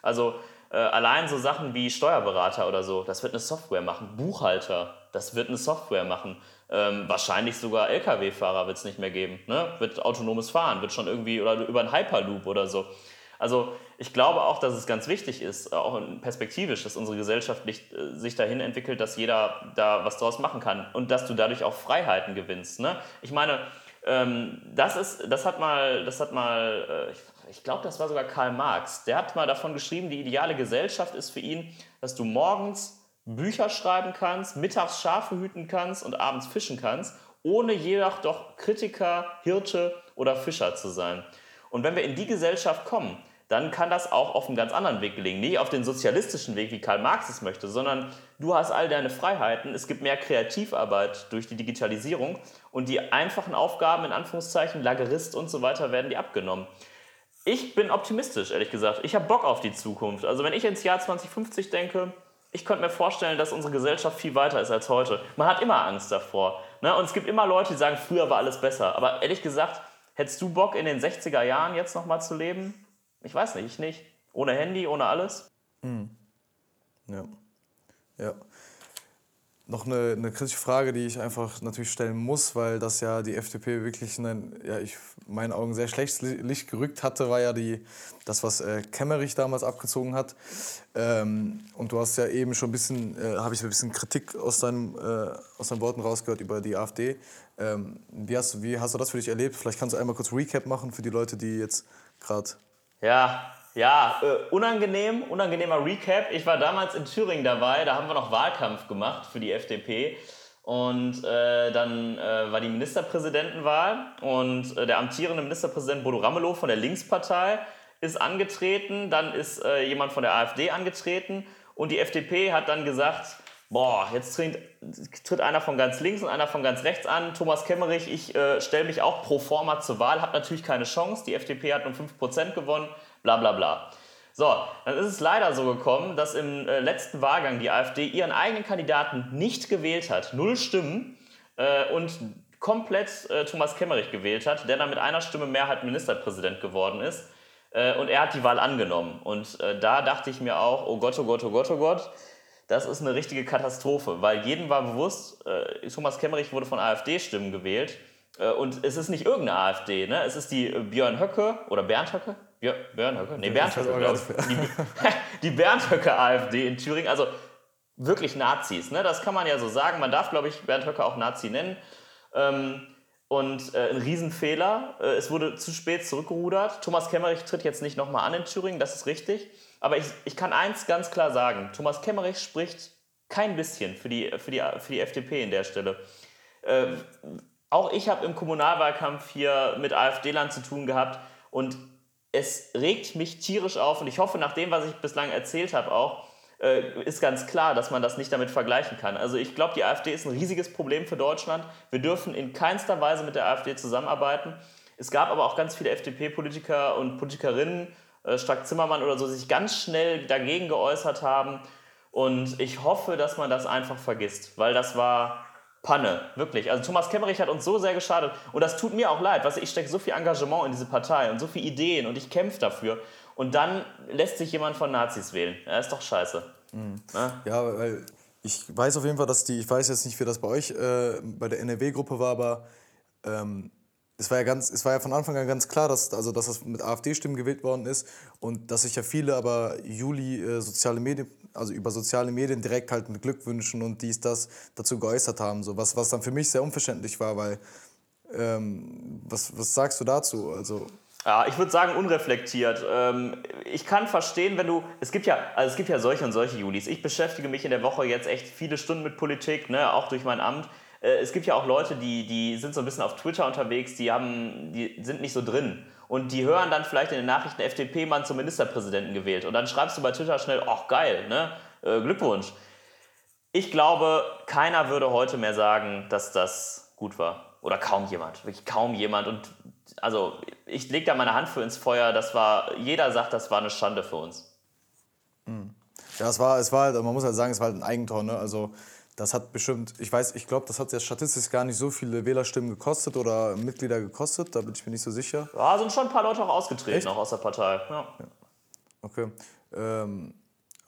Also äh, allein so Sachen wie Steuerberater oder so, das wird eine Software machen. Buchhalter, das wird eine Software machen. Ähm, wahrscheinlich sogar Lkw-Fahrer wird es nicht mehr geben. Ne? Wird autonomes Fahren, wird schon irgendwie oder über einen Hyperloop oder so. Also ich glaube auch, dass es ganz wichtig ist, auch perspektivisch, dass unsere Gesellschaft nicht, äh, sich dahin entwickelt, dass jeder da was draus machen kann und dass du dadurch auch Freiheiten gewinnst. Ne? Ich meine, ähm, das, ist, das hat mal, das hat mal äh, ich, ich glaube, das war sogar Karl Marx, der hat mal davon geschrieben, die ideale Gesellschaft ist für ihn, dass du morgens Bücher schreiben kannst, mittags Schafe hüten kannst und abends fischen kannst, ohne jedoch doch Kritiker, Hirte oder Fischer zu sein. Und wenn wir in die Gesellschaft kommen, dann kann das auch auf einem ganz anderen Weg gelingen. Nicht auf den sozialistischen Weg, wie Karl Marx es möchte, sondern du hast all deine Freiheiten, es gibt mehr Kreativarbeit durch die Digitalisierung und die einfachen Aufgaben, in Anführungszeichen, Lagerist und so weiter, werden die abgenommen. Ich bin optimistisch, ehrlich gesagt. Ich habe Bock auf die Zukunft. Also wenn ich ins Jahr 2050 denke, ich könnte mir vorstellen, dass unsere Gesellschaft viel weiter ist als heute. Man hat immer Angst davor. Ne? Und es gibt immer Leute, die sagen, früher war alles besser. Aber ehrlich gesagt, Hättest du Bock, in den 60er Jahren jetzt nochmal zu leben? Ich weiß nicht, ich nicht. Ohne Handy, ohne alles? Mhm. Ja. Ja. Noch eine, eine kritische Frage, die ich einfach natürlich stellen muss, weil das ja die FDP wirklich in ein, ja, ich, meinen Augen sehr schlechtes Licht gerückt hatte, war ja die, das, was äh, Kemmerich damals abgezogen hat. Ähm, und du hast ja eben schon ein bisschen, äh, habe ich ein bisschen Kritik aus, deinem, äh, aus deinen Worten rausgehört über die AfD. Ähm, wie, hast, wie hast du das für dich erlebt? Vielleicht kannst du einmal kurz Recap machen für die Leute, die jetzt gerade. Ja, ja, äh, unangenehm, unangenehmer Recap. Ich war damals in Thüringen dabei, da haben wir noch Wahlkampf gemacht für die FDP. Und äh, dann äh, war die Ministerpräsidentenwahl und äh, der amtierende Ministerpräsident Bodo Ramelow von der Linkspartei ist angetreten, dann ist äh, jemand von der AfD angetreten und die FDP hat dann gesagt, boah, jetzt tritt, tritt, einer von ganz links und einer von ganz rechts an. Thomas Kemmerich, ich äh, stelle mich auch pro forma zur Wahl, habe natürlich keine Chance. Die FDP hat nur 5% gewonnen, bla bla bla. So, dann ist es leider so gekommen, dass im äh, letzten Wahlgang die AfD ihren eigenen Kandidaten nicht gewählt hat, null Stimmen, äh, und komplett äh, Thomas Kemmerich gewählt hat, der dann mit einer Stimme Mehrheit Ministerpräsident geworden ist. Äh, und er hat die Wahl angenommen. Und äh, da dachte ich mir auch, oh Gott, oh Gott, oh Gott, oh Gott, das ist eine richtige Katastrophe, weil jedem war bewusst, äh, Thomas Kemmerich wurde von AfD-Stimmen gewählt. Äh, und es ist nicht irgendeine AfD, ne? es ist die Björn Höcke oder Bernd Höcke? Ja, Björn Höcke? Nee, Bernd Höcke, glaube ich. Die, die Bernd Höcke AfD in Thüringen, also wirklich Nazis, ne? das kann man ja so sagen. Man darf, glaube ich, Bernd Höcke auch Nazi nennen. Ähm, und äh, ein Riesenfehler. Äh, es wurde zu spät zurückgerudert. Thomas Kemmerich tritt jetzt nicht nochmal an in Thüringen, das ist richtig. Aber ich, ich kann eins ganz klar sagen: Thomas Kemmerich spricht kein bisschen für die, für die, für die FDP in der Stelle. Äh, auch ich habe im Kommunalwahlkampf hier mit AfD-Land zu tun gehabt und es regt mich tierisch auf und ich hoffe, nach dem, was ich bislang erzählt habe, auch, äh, ist ganz klar, dass man das nicht damit vergleichen kann. Also ich glaube, die AfD ist ein riesiges Problem für Deutschland. Wir dürfen in keinster Weise mit der AfD zusammenarbeiten. Es gab aber auch ganz viele FDP-Politiker und Politikerinnen, äh, Strack Zimmermann oder so, die sich ganz schnell dagegen geäußert haben. Und ich hoffe, dass man das einfach vergisst, weil das war Panne, wirklich. Also Thomas Kemmerich hat uns so sehr geschadet und das tut mir auch leid. Was ich stecke so viel Engagement in diese Partei und so viele Ideen und ich kämpfe dafür und dann lässt sich jemand von Nazis wählen. Ja, ist doch scheiße. Mhm. Ja, weil ich weiß auf jeden Fall, dass die, ich weiß jetzt nicht, wie das bei euch äh, bei der NRW-Gruppe war, aber ähm, es war ja ganz, es war ja von Anfang an ganz klar, dass, also, dass das mit AfD-Stimmen gewählt worden ist und dass sich ja viele aber Juli äh, soziale Medien, also über soziale Medien direkt halt mit Glückwünschen und dies, das dazu geäußert haben. So, was, was dann für mich sehr unverständlich war, weil ähm, was, was sagst du dazu? Also, ja, ich würde sagen unreflektiert. Ähm, ich kann verstehen, wenn du, es gibt ja, also es gibt ja solche und solche Julis. Ich beschäftige mich in der Woche jetzt echt viele Stunden mit Politik, ne, auch durch mein Amt. Äh, es gibt ja auch Leute, die, die sind so ein bisschen auf Twitter unterwegs, die, haben, die sind nicht so drin. Und die hören dann vielleicht in den Nachrichten, FDP-Mann zum Ministerpräsidenten gewählt. Und dann schreibst du bei Twitter schnell, ach geil, ne? Äh, Glückwunsch. Ich glaube, keiner würde heute mehr sagen, dass das gut war. Oder kaum jemand. Wirklich kaum jemand. Und also ich lege da meine Hand für ins Feuer. Das war, jeder sagt, das war eine Schande für uns. Hm. Ja, es war, es war halt, man muss halt sagen, es war halt ein Eigentor. Ne? Also das hat bestimmt, ich weiß, ich glaube, das hat ja statistisch gar nicht so viele Wählerstimmen gekostet oder Mitglieder gekostet, da bin ich mir nicht so sicher. Ja, sind schon ein paar Leute auch ausgetreten, auch aus der Partei. Ja. Okay. Ähm,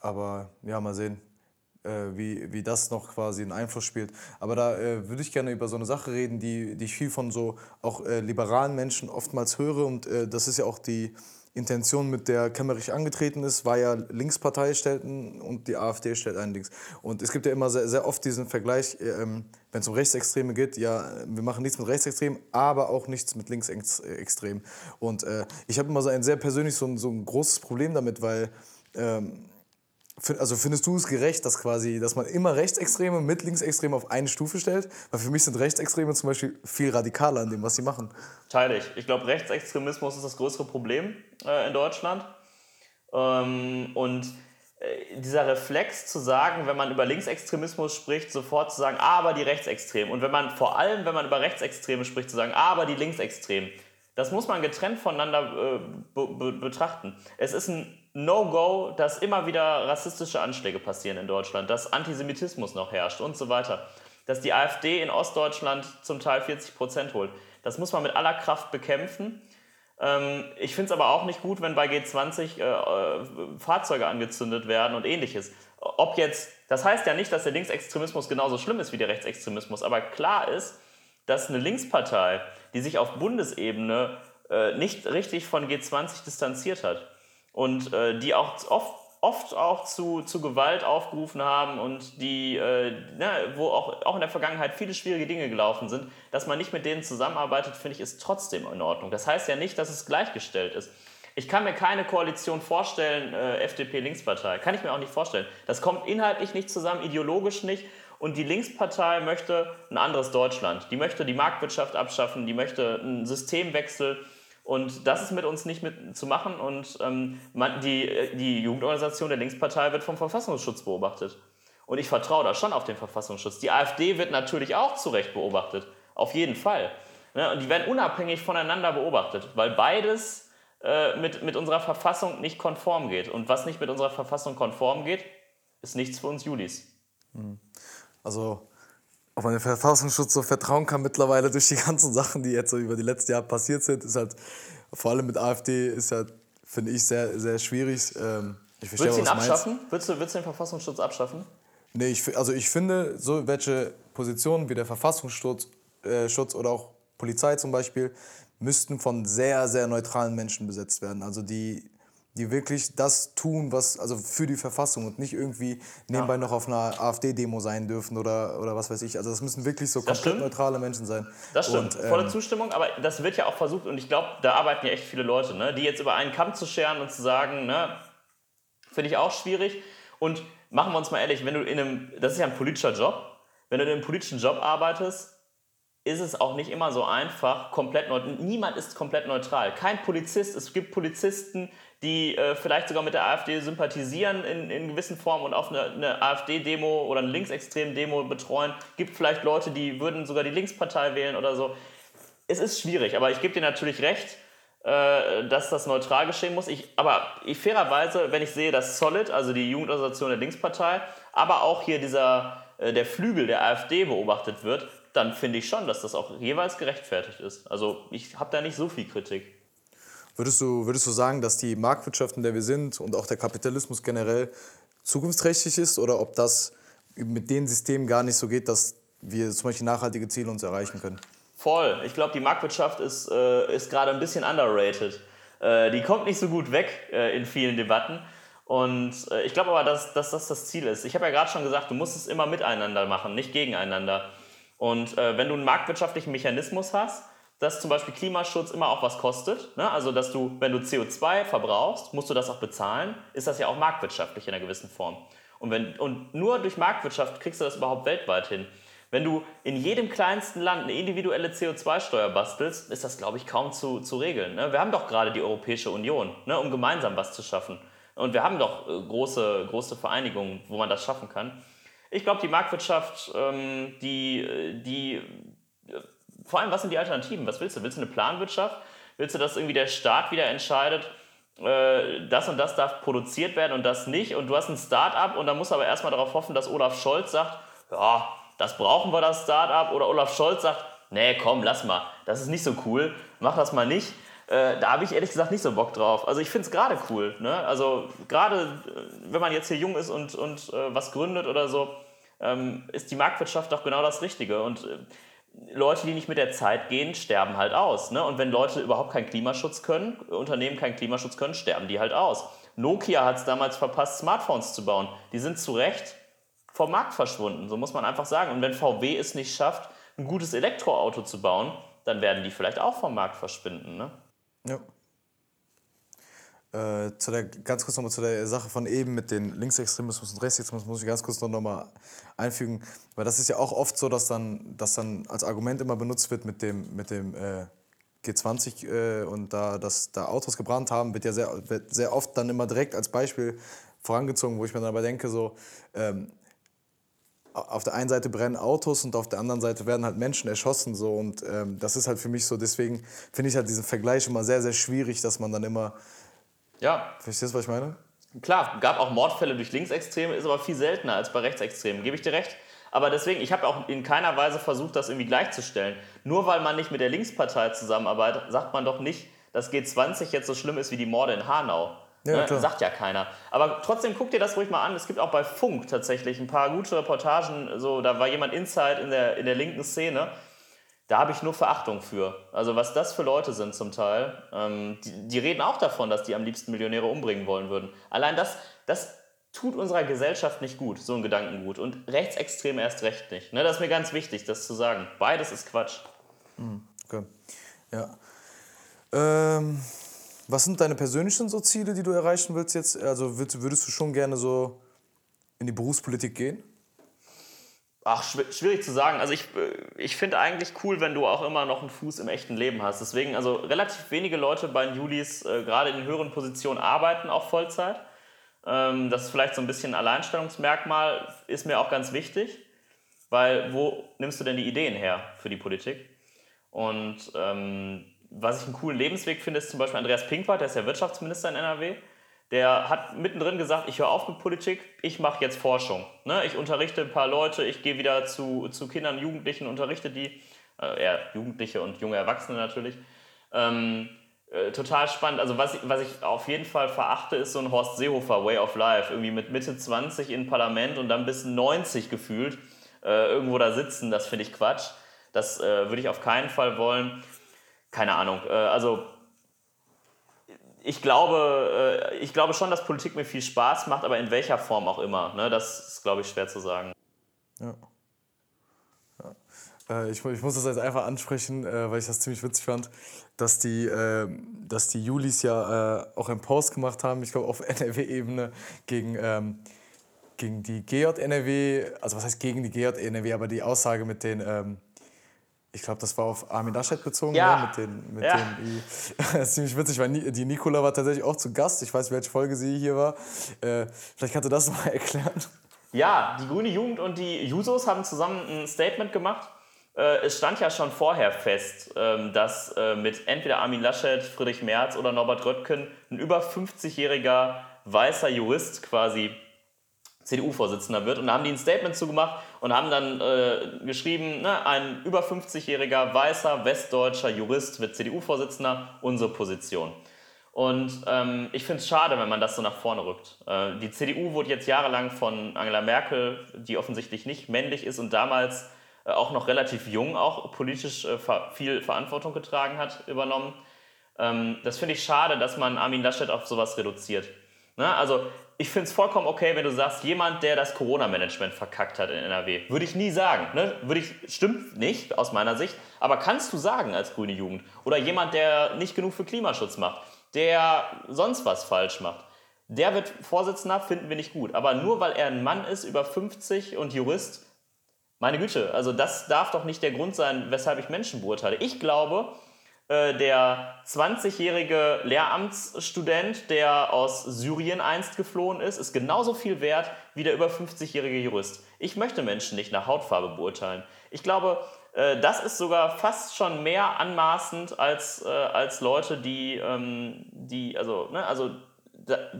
aber ja, mal sehen, äh, wie, wie das noch quasi einen Einfluss spielt. Aber da äh, würde ich gerne über so eine Sache reden, die, die ich viel von so auch äh, liberalen Menschen oftmals höre. Und äh, das ist ja auch die Intention, mit der Kemmerich angetreten ist, war ja Linkspartei stellten und die AfD stellt einen Links. Und es gibt ja immer sehr, sehr oft diesen Vergleich, ähm, wenn es um Rechtsextreme geht, ja, wir machen nichts mit Rechtsextremen, aber auch nichts mit Linksextremen. Und äh, ich habe immer so ein sehr persönlich so ein, so ein großes Problem damit, weil ähm, also findest du es gerecht, dass quasi, dass man immer Rechtsextreme mit Linksextreme auf eine Stufe stellt? Weil für mich sind Rechtsextreme zum Beispiel viel radikaler an dem, was sie machen. Teile ich. Ich glaube, Rechtsextremismus ist das größere Problem äh, in Deutschland. Ähm, und äh, dieser Reflex zu sagen, wenn man über Linksextremismus spricht, sofort zu sagen, aber die Rechtsextremen. Und wenn man vor allem, wenn man über Rechtsextreme spricht, zu sagen, aber die Linksextremen. Das muss man getrennt voneinander äh, be betrachten. Es ist ein No-Go, dass immer wieder rassistische Anschläge passieren in Deutschland, dass Antisemitismus noch herrscht und so weiter. Dass die AfD in Ostdeutschland zum Teil 40 Prozent holt. Das muss man mit aller Kraft bekämpfen. Ähm, ich finde es aber auch nicht gut, wenn bei G20 äh, äh, Fahrzeuge angezündet werden und ähnliches. Ob jetzt, das heißt ja nicht, dass der Linksextremismus genauso schlimm ist wie der Rechtsextremismus, aber klar ist, dass eine Linkspartei, die sich auf Bundesebene äh, nicht richtig von G20 distanziert hat, und äh, die auch oft, oft auch zu, zu Gewalt aufgerufen haben und die, äh, ne, wo auch, auch in der Vergangenheit viele schwierige Dinge gelaufen sind, dass man nicht mit denen zusammenarbeitet, finde ich, ist trotzdem in Ordnung. Das heißt ja nicht, dass es gleichgestellt ist. Ich kann mir keine Koalition vorstellen, äh, FDP-Linkspartei. Kann ich mir auch nicht vorstellen. Das kommt inhaltlich nicht zusammen, ideologisch nicht. Und die Linkspartei möchte ein anderes Deutschland. Die möchte die Marktwirtschaft abschaffen, die möchte einen Systemwechsel und das ist mit uns nicht mit zu machen. Und ähm, die, die Jugendorganisation der Linkspartei wird vom Verfassungsschutz beobachtet. Und ich vertraue da schon auf den Verfassungsschutz. Die AfD wird natürlich auch zu Recht beobachtet. Auf jeden Fall. Ne? Und die werden unabhängig voneinander beobachtet, weil beides äh, mit, mit unserer Verfassung nicht konform geht. Und was nicht mit unserer Verfassung konform geht, ist nichts für uns Julis. Hm. Also auf den Verfassungsschutz so vertrauen kann mittlerweile durch die ganzen Sachen, die jetzt so über die letzten Jahre passiert sind, ist halt vor allem mit AfD ist halt, finde ich, sehr, sehr schwierig. Ähm, ich verstehe, Würdest du ihn abschaffen? Würdest du, würdest du den Verfassungsschutz abschaffen? Nee, ich, also ich finde, so welche Positionen wie der Verfassungsschutz äh, Schutz oder auch Polizei zum Beispiel, müssten von sehr, sehr neutralen Menschen besetzt werden. Also die die wirklich das tun, was, also für die Verfassung und nicht irgendwie nebenbei ja. noch auf einer AfD-Demo sein dürfen oder, oder was weiß ich. Also das müssen wirklich so das komplett stimmt. neutrale Menschen sein. Das stimmt, und, ähm, volle Zustimmung, aber das wird ja auch versucht und ich glaube, da arbeiten ja echt viele Leute, ne, die jetzt über einen Kamm zu scheren und zu sagen, ne, finde ich auch schwierig. Und machen wir uns mal ehrlich, wenn du in einem, das ist ja ein politischer Job, wenn du in einem politischen Job arbeitest, ist es auch nicht immer so einfach, komplett neutral. Niemand ist komplett neutral. Kein Polizist. Es gibt Polizisten, die äh, vielleicht sogar mit der AfD sympathisieren in, in gewissen Formen und auf eine, eine AfD-Demo oder eine linksextremen Demo betreuen. Gibt vielleicht Leute, die würden sogar die Linkspartei wählen oder so. Es ist schwierig, aber ich gebe dir natürlich recht, äh, dass das neutral geschehen muss. Ich, aber ich, fairerweise, wenn ich sehe, dass Solid, also die Jugendorganisation der Linkspartei, aber auch hier dieser, äh, der Flügel der AfD beobachtet wird, dann finde ich schon, dass das auch jeweils gerechtfertigt ist. Also ich habe da nicht so viel Kritik. Würdest du, würdest du sagen, dass die Marktwirtschaft, in der wir sind und auch der Kapitalismus generell zukunftsträchtig ist oder ob das mit den Systemen gar nicht so geht, dass wir zum Beispiel nachhaltige Ziele uns erreichen können? Voll. Ich glaube, die Marktwirtschaft ist, äh, ist gerade ein bisschen underrated. Äh, die kommt nicht so gut weg äh, in vielen Debatten. Und äh, ich glaube aber, dass, dass das das Ziel ist. Ich habe ja gerade schon gesagt, du musst es immer miteinander machen, nicht gegeneinander. Und äh, wenn du einen marktwirtschaftlichen Mechanismus hast, dass zum Beispiel Klimaschutz immer auch was kostet, ne? also dass du, wenn du CO2 verbrauchst, musst du das auch bezahlen, ist das ja auch marktwirtschaftlich in einer gewissen Form. Und, wenn, und nur durch Marktwirtschaft kriegst du das überhaupt weltweit hin. Wenn du in jedem kleinsten Land eine individuelle CO2-Steuer bastelst, ist das, glaube ich, kaum zu, zu regeln. Ne? Wir haben doch gerade die Europäische Union, ne? um gemeinsam was zu schaffen. Und wir haben doch äh, große, große Vereinigungen, wo man das schaffen kann. Ich glaube, die Marktwirtschaft, ähm, die, die, vor allem, was sind die Alternativen? Was willst du? Willst du eine Planwirtschaft? Willst du, dass irgendwie der Staat wieder entscheidet, äh, das und das darf produziert werden und das nicht? Und du hast ein Start-up und dann musst du aber erstmal darauf hoffen, dass Olaf Scholz sagt, ja, das brauchen wir, das Start-up. Oder Olaf Scholz sagt, nee, komm, lass mal, das ist nicht so cool, mach das mal nicht. Äh, da habe ich ehrlich gesagt nicht so Bock drauf. Also ich finde es gerade cool. Ne? Also gerade äh, wenn man jetzt hier jung ist und, und äh, was gründet oder so, ist die Marktwirtschaft doch genau das Richtige. Und äh, Leute, die nicht mit der Zeit gehen, sterben halt aus. Ne? Und wenn Leute überhaupt keinen Klimaschutz können, Unternehmen keinen Klimaschutz können, sterben die halt aus. Nokia hat es damals verpasst, Smartphones zu bauen. Die sind zu Recht vom Markt verschwunden, so muss man einfach sagen. Und wenn VW es nicht schafft, ein gutes Elektroauto zu bauen, dann werden die vielleicht auch vom Markt verschwinden. Ne? Ja. Äh, zu der, ganz kurz nochmal zu der Sache von eben mit den Linksextremismus und Rechtsextremismus muss ich ganz kurz noch mal einfügen, weil das ist ja auch oft so, dass dann, dass dann als Argument immer benutzt wird mit dem, mit dem äh, G20 äh, und da, dass da Autos gebrannt haben, wird ja sehr, wird sehr oft dann immer direkt als Beispiel vorangezogen, wo ich mir dann aber denke, so, ähm, auf der einen Seite brennen Autos und auf der anderen Seite werden halt Menschen erschossen. So, und ähm, das ist halt für mich so, deswegen finde ich halt diesen Vergleich immer sehr, sehr schwierig, dass man dann immer. Ja. Verstehst du, was ich meine? Klar, gab auch Mordfälle durch Linksextreme, ist aber viel seltener als bei Rechtsextremen, gebe ich dir recht. Aber deswegen, ich habe auch in keiner Weise versucht, das irgendwie gleichzustellen. Nur weil man nicht mit der Linkspartei zusammenarbeitet, sagt man doch nicht, dass G20 jetzt so schlimm ist wie die Morde in Hanau. Ja, ne? Sagt ja keiner. Aber trotzdem guck dir das ruhig mal an. Es gibt auch bei Funk tatsächlich ein paar gute Reportagen. So, da war jemand Inside in der, in der linken Szene. Da habe ich nur Verachtung für. Also was das für Leute sind zum Teil. Ähm, die, die, reden auch davon, dass die am liebsten Millionäre umbringen wollen würden. Allein das, das tut unserer Gesellschaft nicht gut, so ein Gedankengut. Und Rechtsextreme erst recht nicht. Ne, das ist mir ganz wichtig, das zu sagen. Beides ist Quatsch. Hm, okay. Ja. Ähm was sind deine persönlichen so Ziele, die du erreichen willst jetzt? Also würdest, würdest du schon gerne so in die Berufspolitik gehen? Ach, schwierig zu sagen. Also ich, äh, ich finde eigentlich cool, wenn du auch immer noch einen Fuß im echten Leben hast. Deswegen, also relativ wenige Leute bei den Julis, äh, gerade in höheren Positionen, arbeiten auch Vollzeit. Ähm, das ist vielleicht so ein bisschen ein Alleinstellungsmerkmal, ist mir auch ganz wichtig. Weil wo nimmst du denn die Ideen her für die Politik? Und ähm, was ich einen coolen Lebensweg finde, ist zum Beispiel Andreas Pinkwart, der ist ja Wirtschaftsminister in NRW. Der hat mittendrin gesagt, ich höre auf mit Politik, ich mache jetzt Forschung. Ne? Ich unterrichte ein paar Leute, ich gehe wieder zu, zu Kindern, Jugendlichen, unterrichte die, äh, eher Jugendliche und junge Erwachsene natürlich. Ähm, äh, total spannend. Also was ich, was ich auf jeden Fall verachte, ist so ein Horst Seehofer Way of Life. Irgendwie mit Mitte 20 im Parlament und dann bis 90 gefühlt äh, irgendwo da sitzen. Das finde ich Quatsch. Das äh, würde ich auf keinen Fall wollen keine Ahnung. Äh, also ich glaube, äh, ich glaube schon, dass Politik mir viel Spaß macht, aber in welcher Form auch immer. Ne? Das ist, glaube ich, schwer zu sagen. Ja. Äh, ich, ich, muss das jetzt einfach ansprechen, äh, weil ich das ziemlich witzig fand, dass die, ähm, dass die Julis ja auch einen Post gemacht haben, ich glaube auf NRW-Ebene, gegen, ähm, gegen die GJ-NRW, also was heißt gegen die GJ-NRW, aber die Aussage mit den ähm, ich glaube, das war auf Armin Laschet bezogen, ja. ne? mit den, mit ja. den das ist ziemlich witzig, weil die Nicola war tatsächlich auch zu Gast. Ich weiß, welche Folge sie hier war. Äh, vielleicht kannst du das mal erklären. Ja, die Grüne Jugend und die Jusos haben zusammen ein Statement gemacht. Äh, es stand ja schon vorher fest, ähm, dass äh, mit entweder Armin Laschet, Friedrich Merz oder Norbert Röttgen ein über 50-jähriger weißer Jurist quasi CDU-Vorsitzender wird. Und da haben die ein Statement zugemacht und haben dann äh, geschrieben, ne, ein über 50-jähriger weißer westdeutscher Jurist wird CDU-Vorsitzender, unsere Position. Und ähm, ich finde es schade, wenn man das so nach vorne rückt. Äh, die CDU wurde jetzt jahrelang von Angela Merkel, die offensichtlich nicht männlich ist und damals äh, auch noch relativ jung auch politisch äh, viel Verantwortung getragen hat, übernommen. Ähm, das finde ich schade, dass man Armin Laschet auf sowas reduziert. Ne? Also ich finde es vollkommen okay, wenn du sagst, jemand, der das Corona-Management verkackt hat in NRW. Würde ich nie sagen. Ne? Würde ich, stimmt nicht aus meiner Sicht. Aber kannst du sagen als grüne Jugend. Oder jemand, der nicht genug für Klimaschutz macht, der sonst was falsch macht. Der wird Vorsitzender, finden wir nicht gut. Aber nur weil er ein Mann ist, über 50 und Jurist, meine Güte, also das darf doch nicht der Grund sein, weshalb ich Menschen beurteile. Ich glaube, der 20-jährige Lehramtsstudent, der aus Syrien einst geflohen ist, ist genauso viel wert wie der über 50-jährige Jurist. Ich möchte Menschen nicht nach Hautfarbe beurteilen. Ich glaube, äh, das ist sogar fast schon mehr anmaßend als, äh, als Leute, die, ähm, die also, ne, also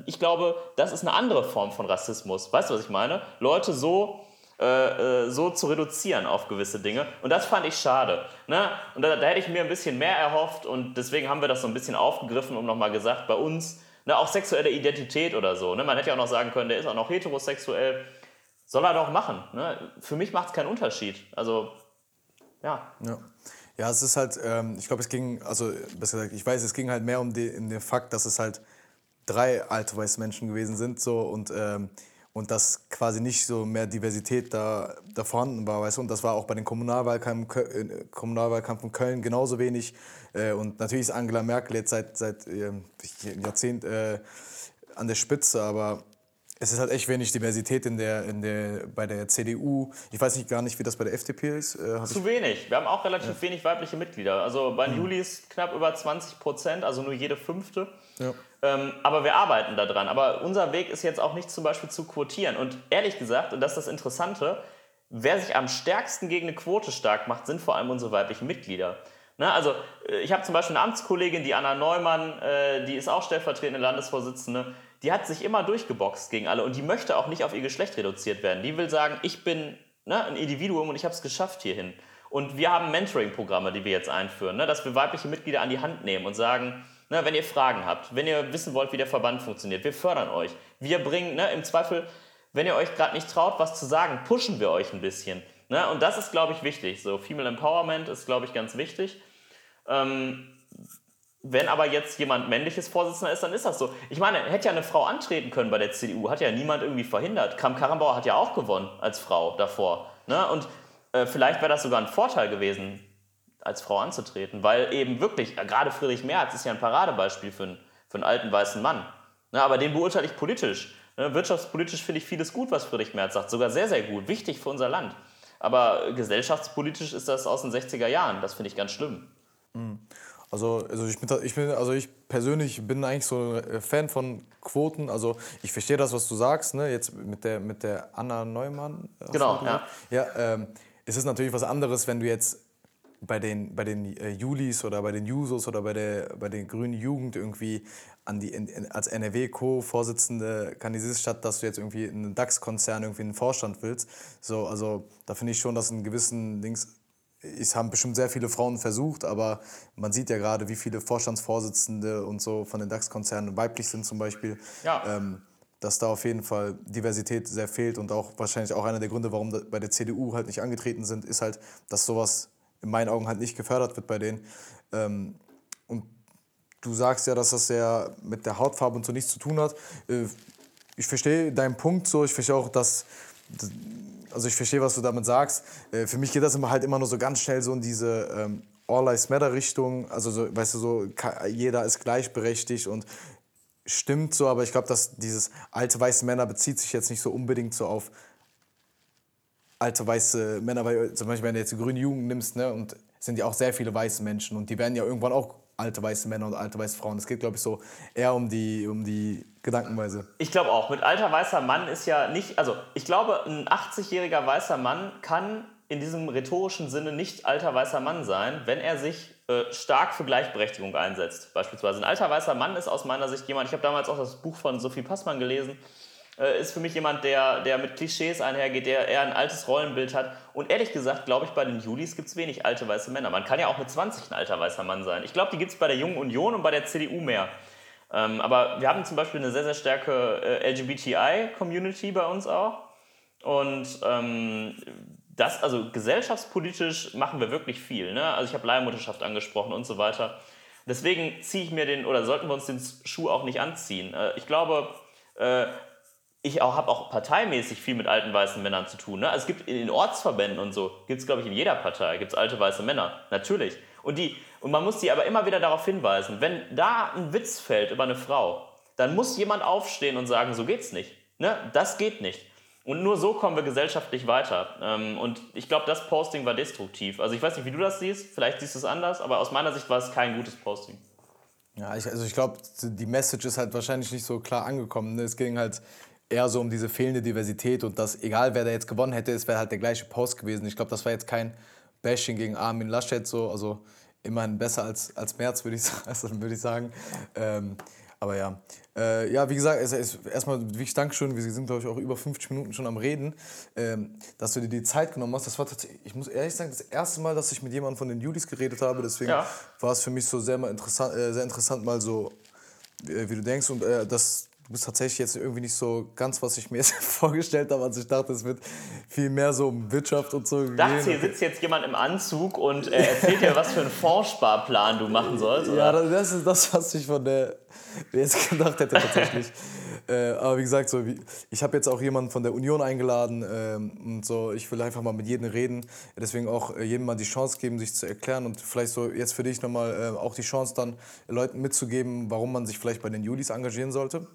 ich glaube, das ist eine andere Form von Rassismus. Weißt du, was ich meine? Leute so äh, äh, so zu reduzieren auf gewisse Dinge. Und das fand ich schade. Ne? Und da, da, hätte ich mir ein bisschen mehr erhofft und deswegen haben wir das so ein bisschen aufgegriffen und nochmal gesagt, bei uns, ne, auch sexuelle Identität oder so. Ne? Man hätte ja auch noch sagen können, der ist auch noch heterosexuell. Soll er doch machen. Ne? Für mich macht es keinen Unterschied. Also, ja. Ja. Ja, es ist halt, ähm, ich glaube, es ging, also besser gesagt, ich weiß, es ging halt mehr um, die, um den Fakt, dass es halt drei alte weiße Menschen gewesen sind so und ähm, und dass quasi nicht so mehr Diversität da, da vorhanden war, weißt du? Und das war auch bei den Kommunalwahlkampf, äh, Kommunalwahlkampf in Köln genauso wenig. Äh, und natürlich ist Angela Merkel jetzt seit, seit ähm, Jahrzehnt äh, an der Spitze, aber es ist halt echt wenig Diversität in der, in der, bei der CDU. Ich weiß nicht gar nicht, wie das bei der FDP ist. Äh, Zu wenig. Wir haben auch relativ ja. wenig weibliche Mitglieder. Also bei mhm. Juli ist knapp über 20 Prozent, also nur jede fünfte. Ja. Ähm, aber wir arbeiten daran. Aber unser Weg ist jetzt auch nicht zum Beispiel zu quotieren. Und ehrlich gesagt, und das ist das Interessante, wer sich am stärksten gegen eine Quote stark macht, sind vor allem unsere weiblichen Mitglieder. Ne, also äh, ich habe zum Beispiel eine Amtskollegin, die Anna Neumann, äh, die ist auch stellvertretende Landesvorsitzende, die hat sich immer durchgeboxt gegen alle und die möchte auch nicht auf ihr Geschlecht reduziert werden. Die will sagen, ich bin ne, ein Individuum und ich habe es geschafft hierhin. Und wir haben Mentoring-Programme, die wir jetzt einführen, ne, dass wir weibliche Mitglieder an die Hand nehmen und sagen, Ne, wenn ihr Fragen habt, wenn ihr wissen wollt, wie der Verband funktioniert, wir fördern euch. Wir bringen, ne, im Zweifel, wenn ihr euch gerade nicht traut, was zu sagen, pushen wir euch ein bisschen. Ne? Und das ist, glaube ich, wichtig. So, Female Empowerment ist, glaube ich, ganz wichtig. Ähm, wenn aber jetzt jemand männliches Vorsitzender ist, dann ist das so. Ich meine, hätte ja eine Frau antreten können bei der CDU, hat ja niemand irgendwie verhindert. Kram Karrenbauer hat ja auch gewonnen als Frau davor. Ne? Und äh, vielleicht wäre das sogar ein Vorteil gewesen, als Frau anzutreten, weil eben wirklich, gerade Friedrich Merz ist ja ein Paradebeispiel für einen, für einen alten weißen Mann. Ne, aber den beurteile ich politisch. Ne, wirtschaftspolitisch finde ich vieles gut, was Friedrich Merz sagt, sogar sehr, sehr gut, wichtig für unser Land. Aber gesellschaftspolitisch ist das aus den 60er Jahren, das finde ich ganz schlimm. Mhm. Also, also, ich bin, ich bin, also ich persönlich bin eigentlich so ein Fan von Quoten. Also ich verstehe das, was du sagst, ne? jetzt mit der, mit der Anna Neumann. Genau, ja. Ja, ähm, es ist natürlich was anderes, wenn du jetzt bei den, bei den äh, Julis oder bei den Jusos oder bei der, bei der Grünen Jugend irgendwie an die, in, als NRW-Co-Vorsitzende kandidierst, statt dass du jetzt irgendwie in einen DAX-Konzern irgendwie einen Vorstand willst. So, also da finde ich schon, dass in gewissen Dings, es haben bestimmt sehr viele Frauen versucht, aber man sieht ja gerade, wie viele Vorstandsvorsitzende und so von den DAX-Konzernen weiblich sind zum Beispiel. Ja. Ähm, dass da auf jeden Fall Diversität sehr fehlt und auch wahrscheinlich auch einer der Gründe, warum bei der CDU halt nicht angetreten sind, ist halt, dass sowas in meinen Augen halt nicht gefördert wird bei denen. Ähm, und du sagst ja, dass das ja mit der Hautfarbe und so nichts zu tun hat. Äh, ich verstehe deinen Punkt so, ich verstehe auch, dass also ich verstehe, was du damit sagst. Äh, für mich geht das immer halt immer nur so ganz schnell so in diese ähm, All Lives Matter Richtung. Also so, weißt du, so jeder ist gleichberechtigt und stimmt so, aber ich glaube, dass dieses alte weiße Männer bezieht sich jetzt nicht so unbedingt so auf alte weiße Männer, weil zum Beispiel, wenn du jetzt die grüne Jugend nimmst, ne, und sind ja auch sehr viele weiße Menschen und die werden ja irgendwann auch alte weiße Männer und alte weiße Frauen. Es geht, glaube ich, so eher um die, um die Gedankenweise. Ich glaube auch. Mit alter weißer Mann ist ja nicht, also ich glaube, ein 80-jähriger weißer Mann kann in diesem rhetorischen Sinne nicht alter weißer Mann sein, wenn er sich äh, stark für Gleichberechtigung einsetzt. Beispielsweise ein alter weißer Mann ist aus meiner Sicht jemand, ich habe damals auch das Buch von Sophie Passmann gelesen, äh, ist für mich jemand, der, der mit Klischees einhergeht, der eher ein altes Rollenbild hat. Und ehrlich gesagt, glaube ich, bei den Julis gibt es wenig alte weiße Männer. Man kann ja auch mit 20 ein alter weißer Mann sein. Ich glaube, die gibt es bei der Jungen Union und bei der CDU mehr. Ähm, aber wir haben zum Beispiel eine sehr, sehr starke äh, LGBTI-Community bei uns auch. Und ähm, das, also gesellschaftspolitisch machen wir wirklich viel. Ne? Also ich habe Leihmutterschaft angesprochen und so weiter. Deswegen ziehe ich mir den, oder sollten wir uns den Schuh auch nicht anziehen. Äh, ich glaube, äh, ich habe auch parteimäßig viel mit alten weißen Männern zu tun. Ne? Also es gibt in den Ortsverbänden und so, gibt es glaube ich in jeder Partei, gibt es alte weiße Männer, natürlich. Und, die, und man muss die aber immer wieder darauf hinweisen, wenn da ein Witz fällt über eine Frau, dann muss jemand aufstehen und sagen, so geht's nicht. Ne? Das geht nicht. Und nur so kommen wir gesellschaftlich weiter. Ähm, und ich glaube, das Posting war destruktiv. Also ich weiß nicht, wie du das siehst, vielleicht siehst du es anders, aber aus meiner Sicht war es kein gutes Posting. Ja, ich, also ich glaube, die Message ist halt wahrscheinlich nicht so klar angekommen. Ne? Es ging halt eher so um diese fehlende Diversität und dass, egal wer da jetzt gewonnen hätte, es wäre halt der gleiche Post gewesen. Ich glaube, das war jetzt kein Bashing gegen Armin Laschet so, also immerhin besser als, als März, würde ich, also, würd ich sagen. Ähm, aber ja, äh, ja, wie gesagt, es ist erstmal wirklich Dankeschön. Wir sind, glaube ich, auch über 50 Minuten schon am Reden, ähm, dass du dir die Zeit genommen hast. Das war tatsächlich, ich muss ehrlich sagen, das erste Mal, dass ich mit jemandem von den Julis geredet habe. Deswegen ja. war es für mich so sehr, mal interessant, äh, sehr interessant, mal so, äh, wie du denkst. Und äh, das, du bist tatsächlich jetzt irgendwie nicht so ganz, was ich mir jetzt vorgestellt habe. Also ich dachte, es wird viel mehr so um Wirtschaft und so. Dachte, hier sitzt jetzt jemand im Anzug und äh, erzählt dir, was für einen Fondssparplan du machen sollst. Oder? Ja, das ist das, was ich von der jetzt gedacht hätte tatsächlich. äh, aber wie gesagt, so, wie, ich habe jetzt auch jemanden von der Union eingeladen ähm, und so, ich will einfach mal mit jedem reden. Deswegen auch äh, jedem mal die Chance geben, sich zu erklären und vielleicht so jetzt für dich nochmal äh, auch die Chance dann Leuten mitzugeben, warum man sich vielleicht bei den Julis engagieren sollte.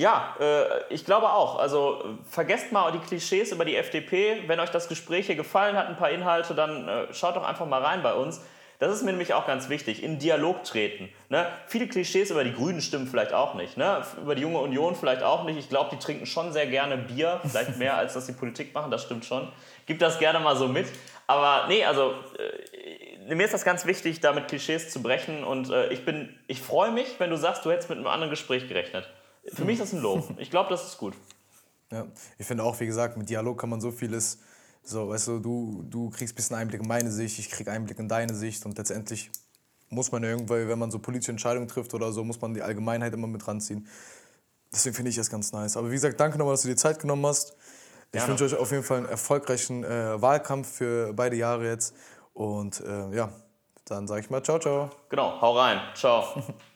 Ja, äh, ich glaube auch. Also vergesst mal die Klischees über die FDP. Wenn euch das Gespräch hier gefallen hat, ein paar Inhalte, dann äh, schaut doch einfach mal rein bei uns. Das ist mir nämlich auch ganz wichtig, in Dialog treten. Ne? Viele Klischees über die Grünen stimmen vielleicht auch nicht. Ne? Über die junge Union vielleicht auch nicht. Ich glaube, die trinken schon sehr gerne Bier, vielleicht mehr, als dass sie Politik machen, das stimmt schon. Gib das gerne mal so mit. Aber nee, also äh, mir ist das ganz wichtig, da mit Klischees zu brechen. Und äh, ich, ich freue mich, wenn du sagst, du hättest mit einem anderen Gespräch gerechnet. Für mich ist das ein Lob. Ich glaube, das ist gut. Ja, ich finde auch, wie gesagt, mit Dialog kann man so vieles, so, weißt du, du, du kriegst ein bisschen Einblick in meine Sicht, ich krieg Einblick in deine Sicht und letztendlich muss man irgendwie, wenn man so politische Entscheidungen trifft oder so, muss man die Allgemeinheit immer mit ranziehen. Deswegen finde ich das ganz nice. Aber wie gesagt, danke nochmal, dass du dir Zeit genommen hast. Ich wünsche euch auf jeden Fall einen erfolgreichen äh, Wahlkampf für beide Jahre jetzt. Und äh, ja, dann sage ich mal ciao, ciao. Genau, hau rein. Ciao.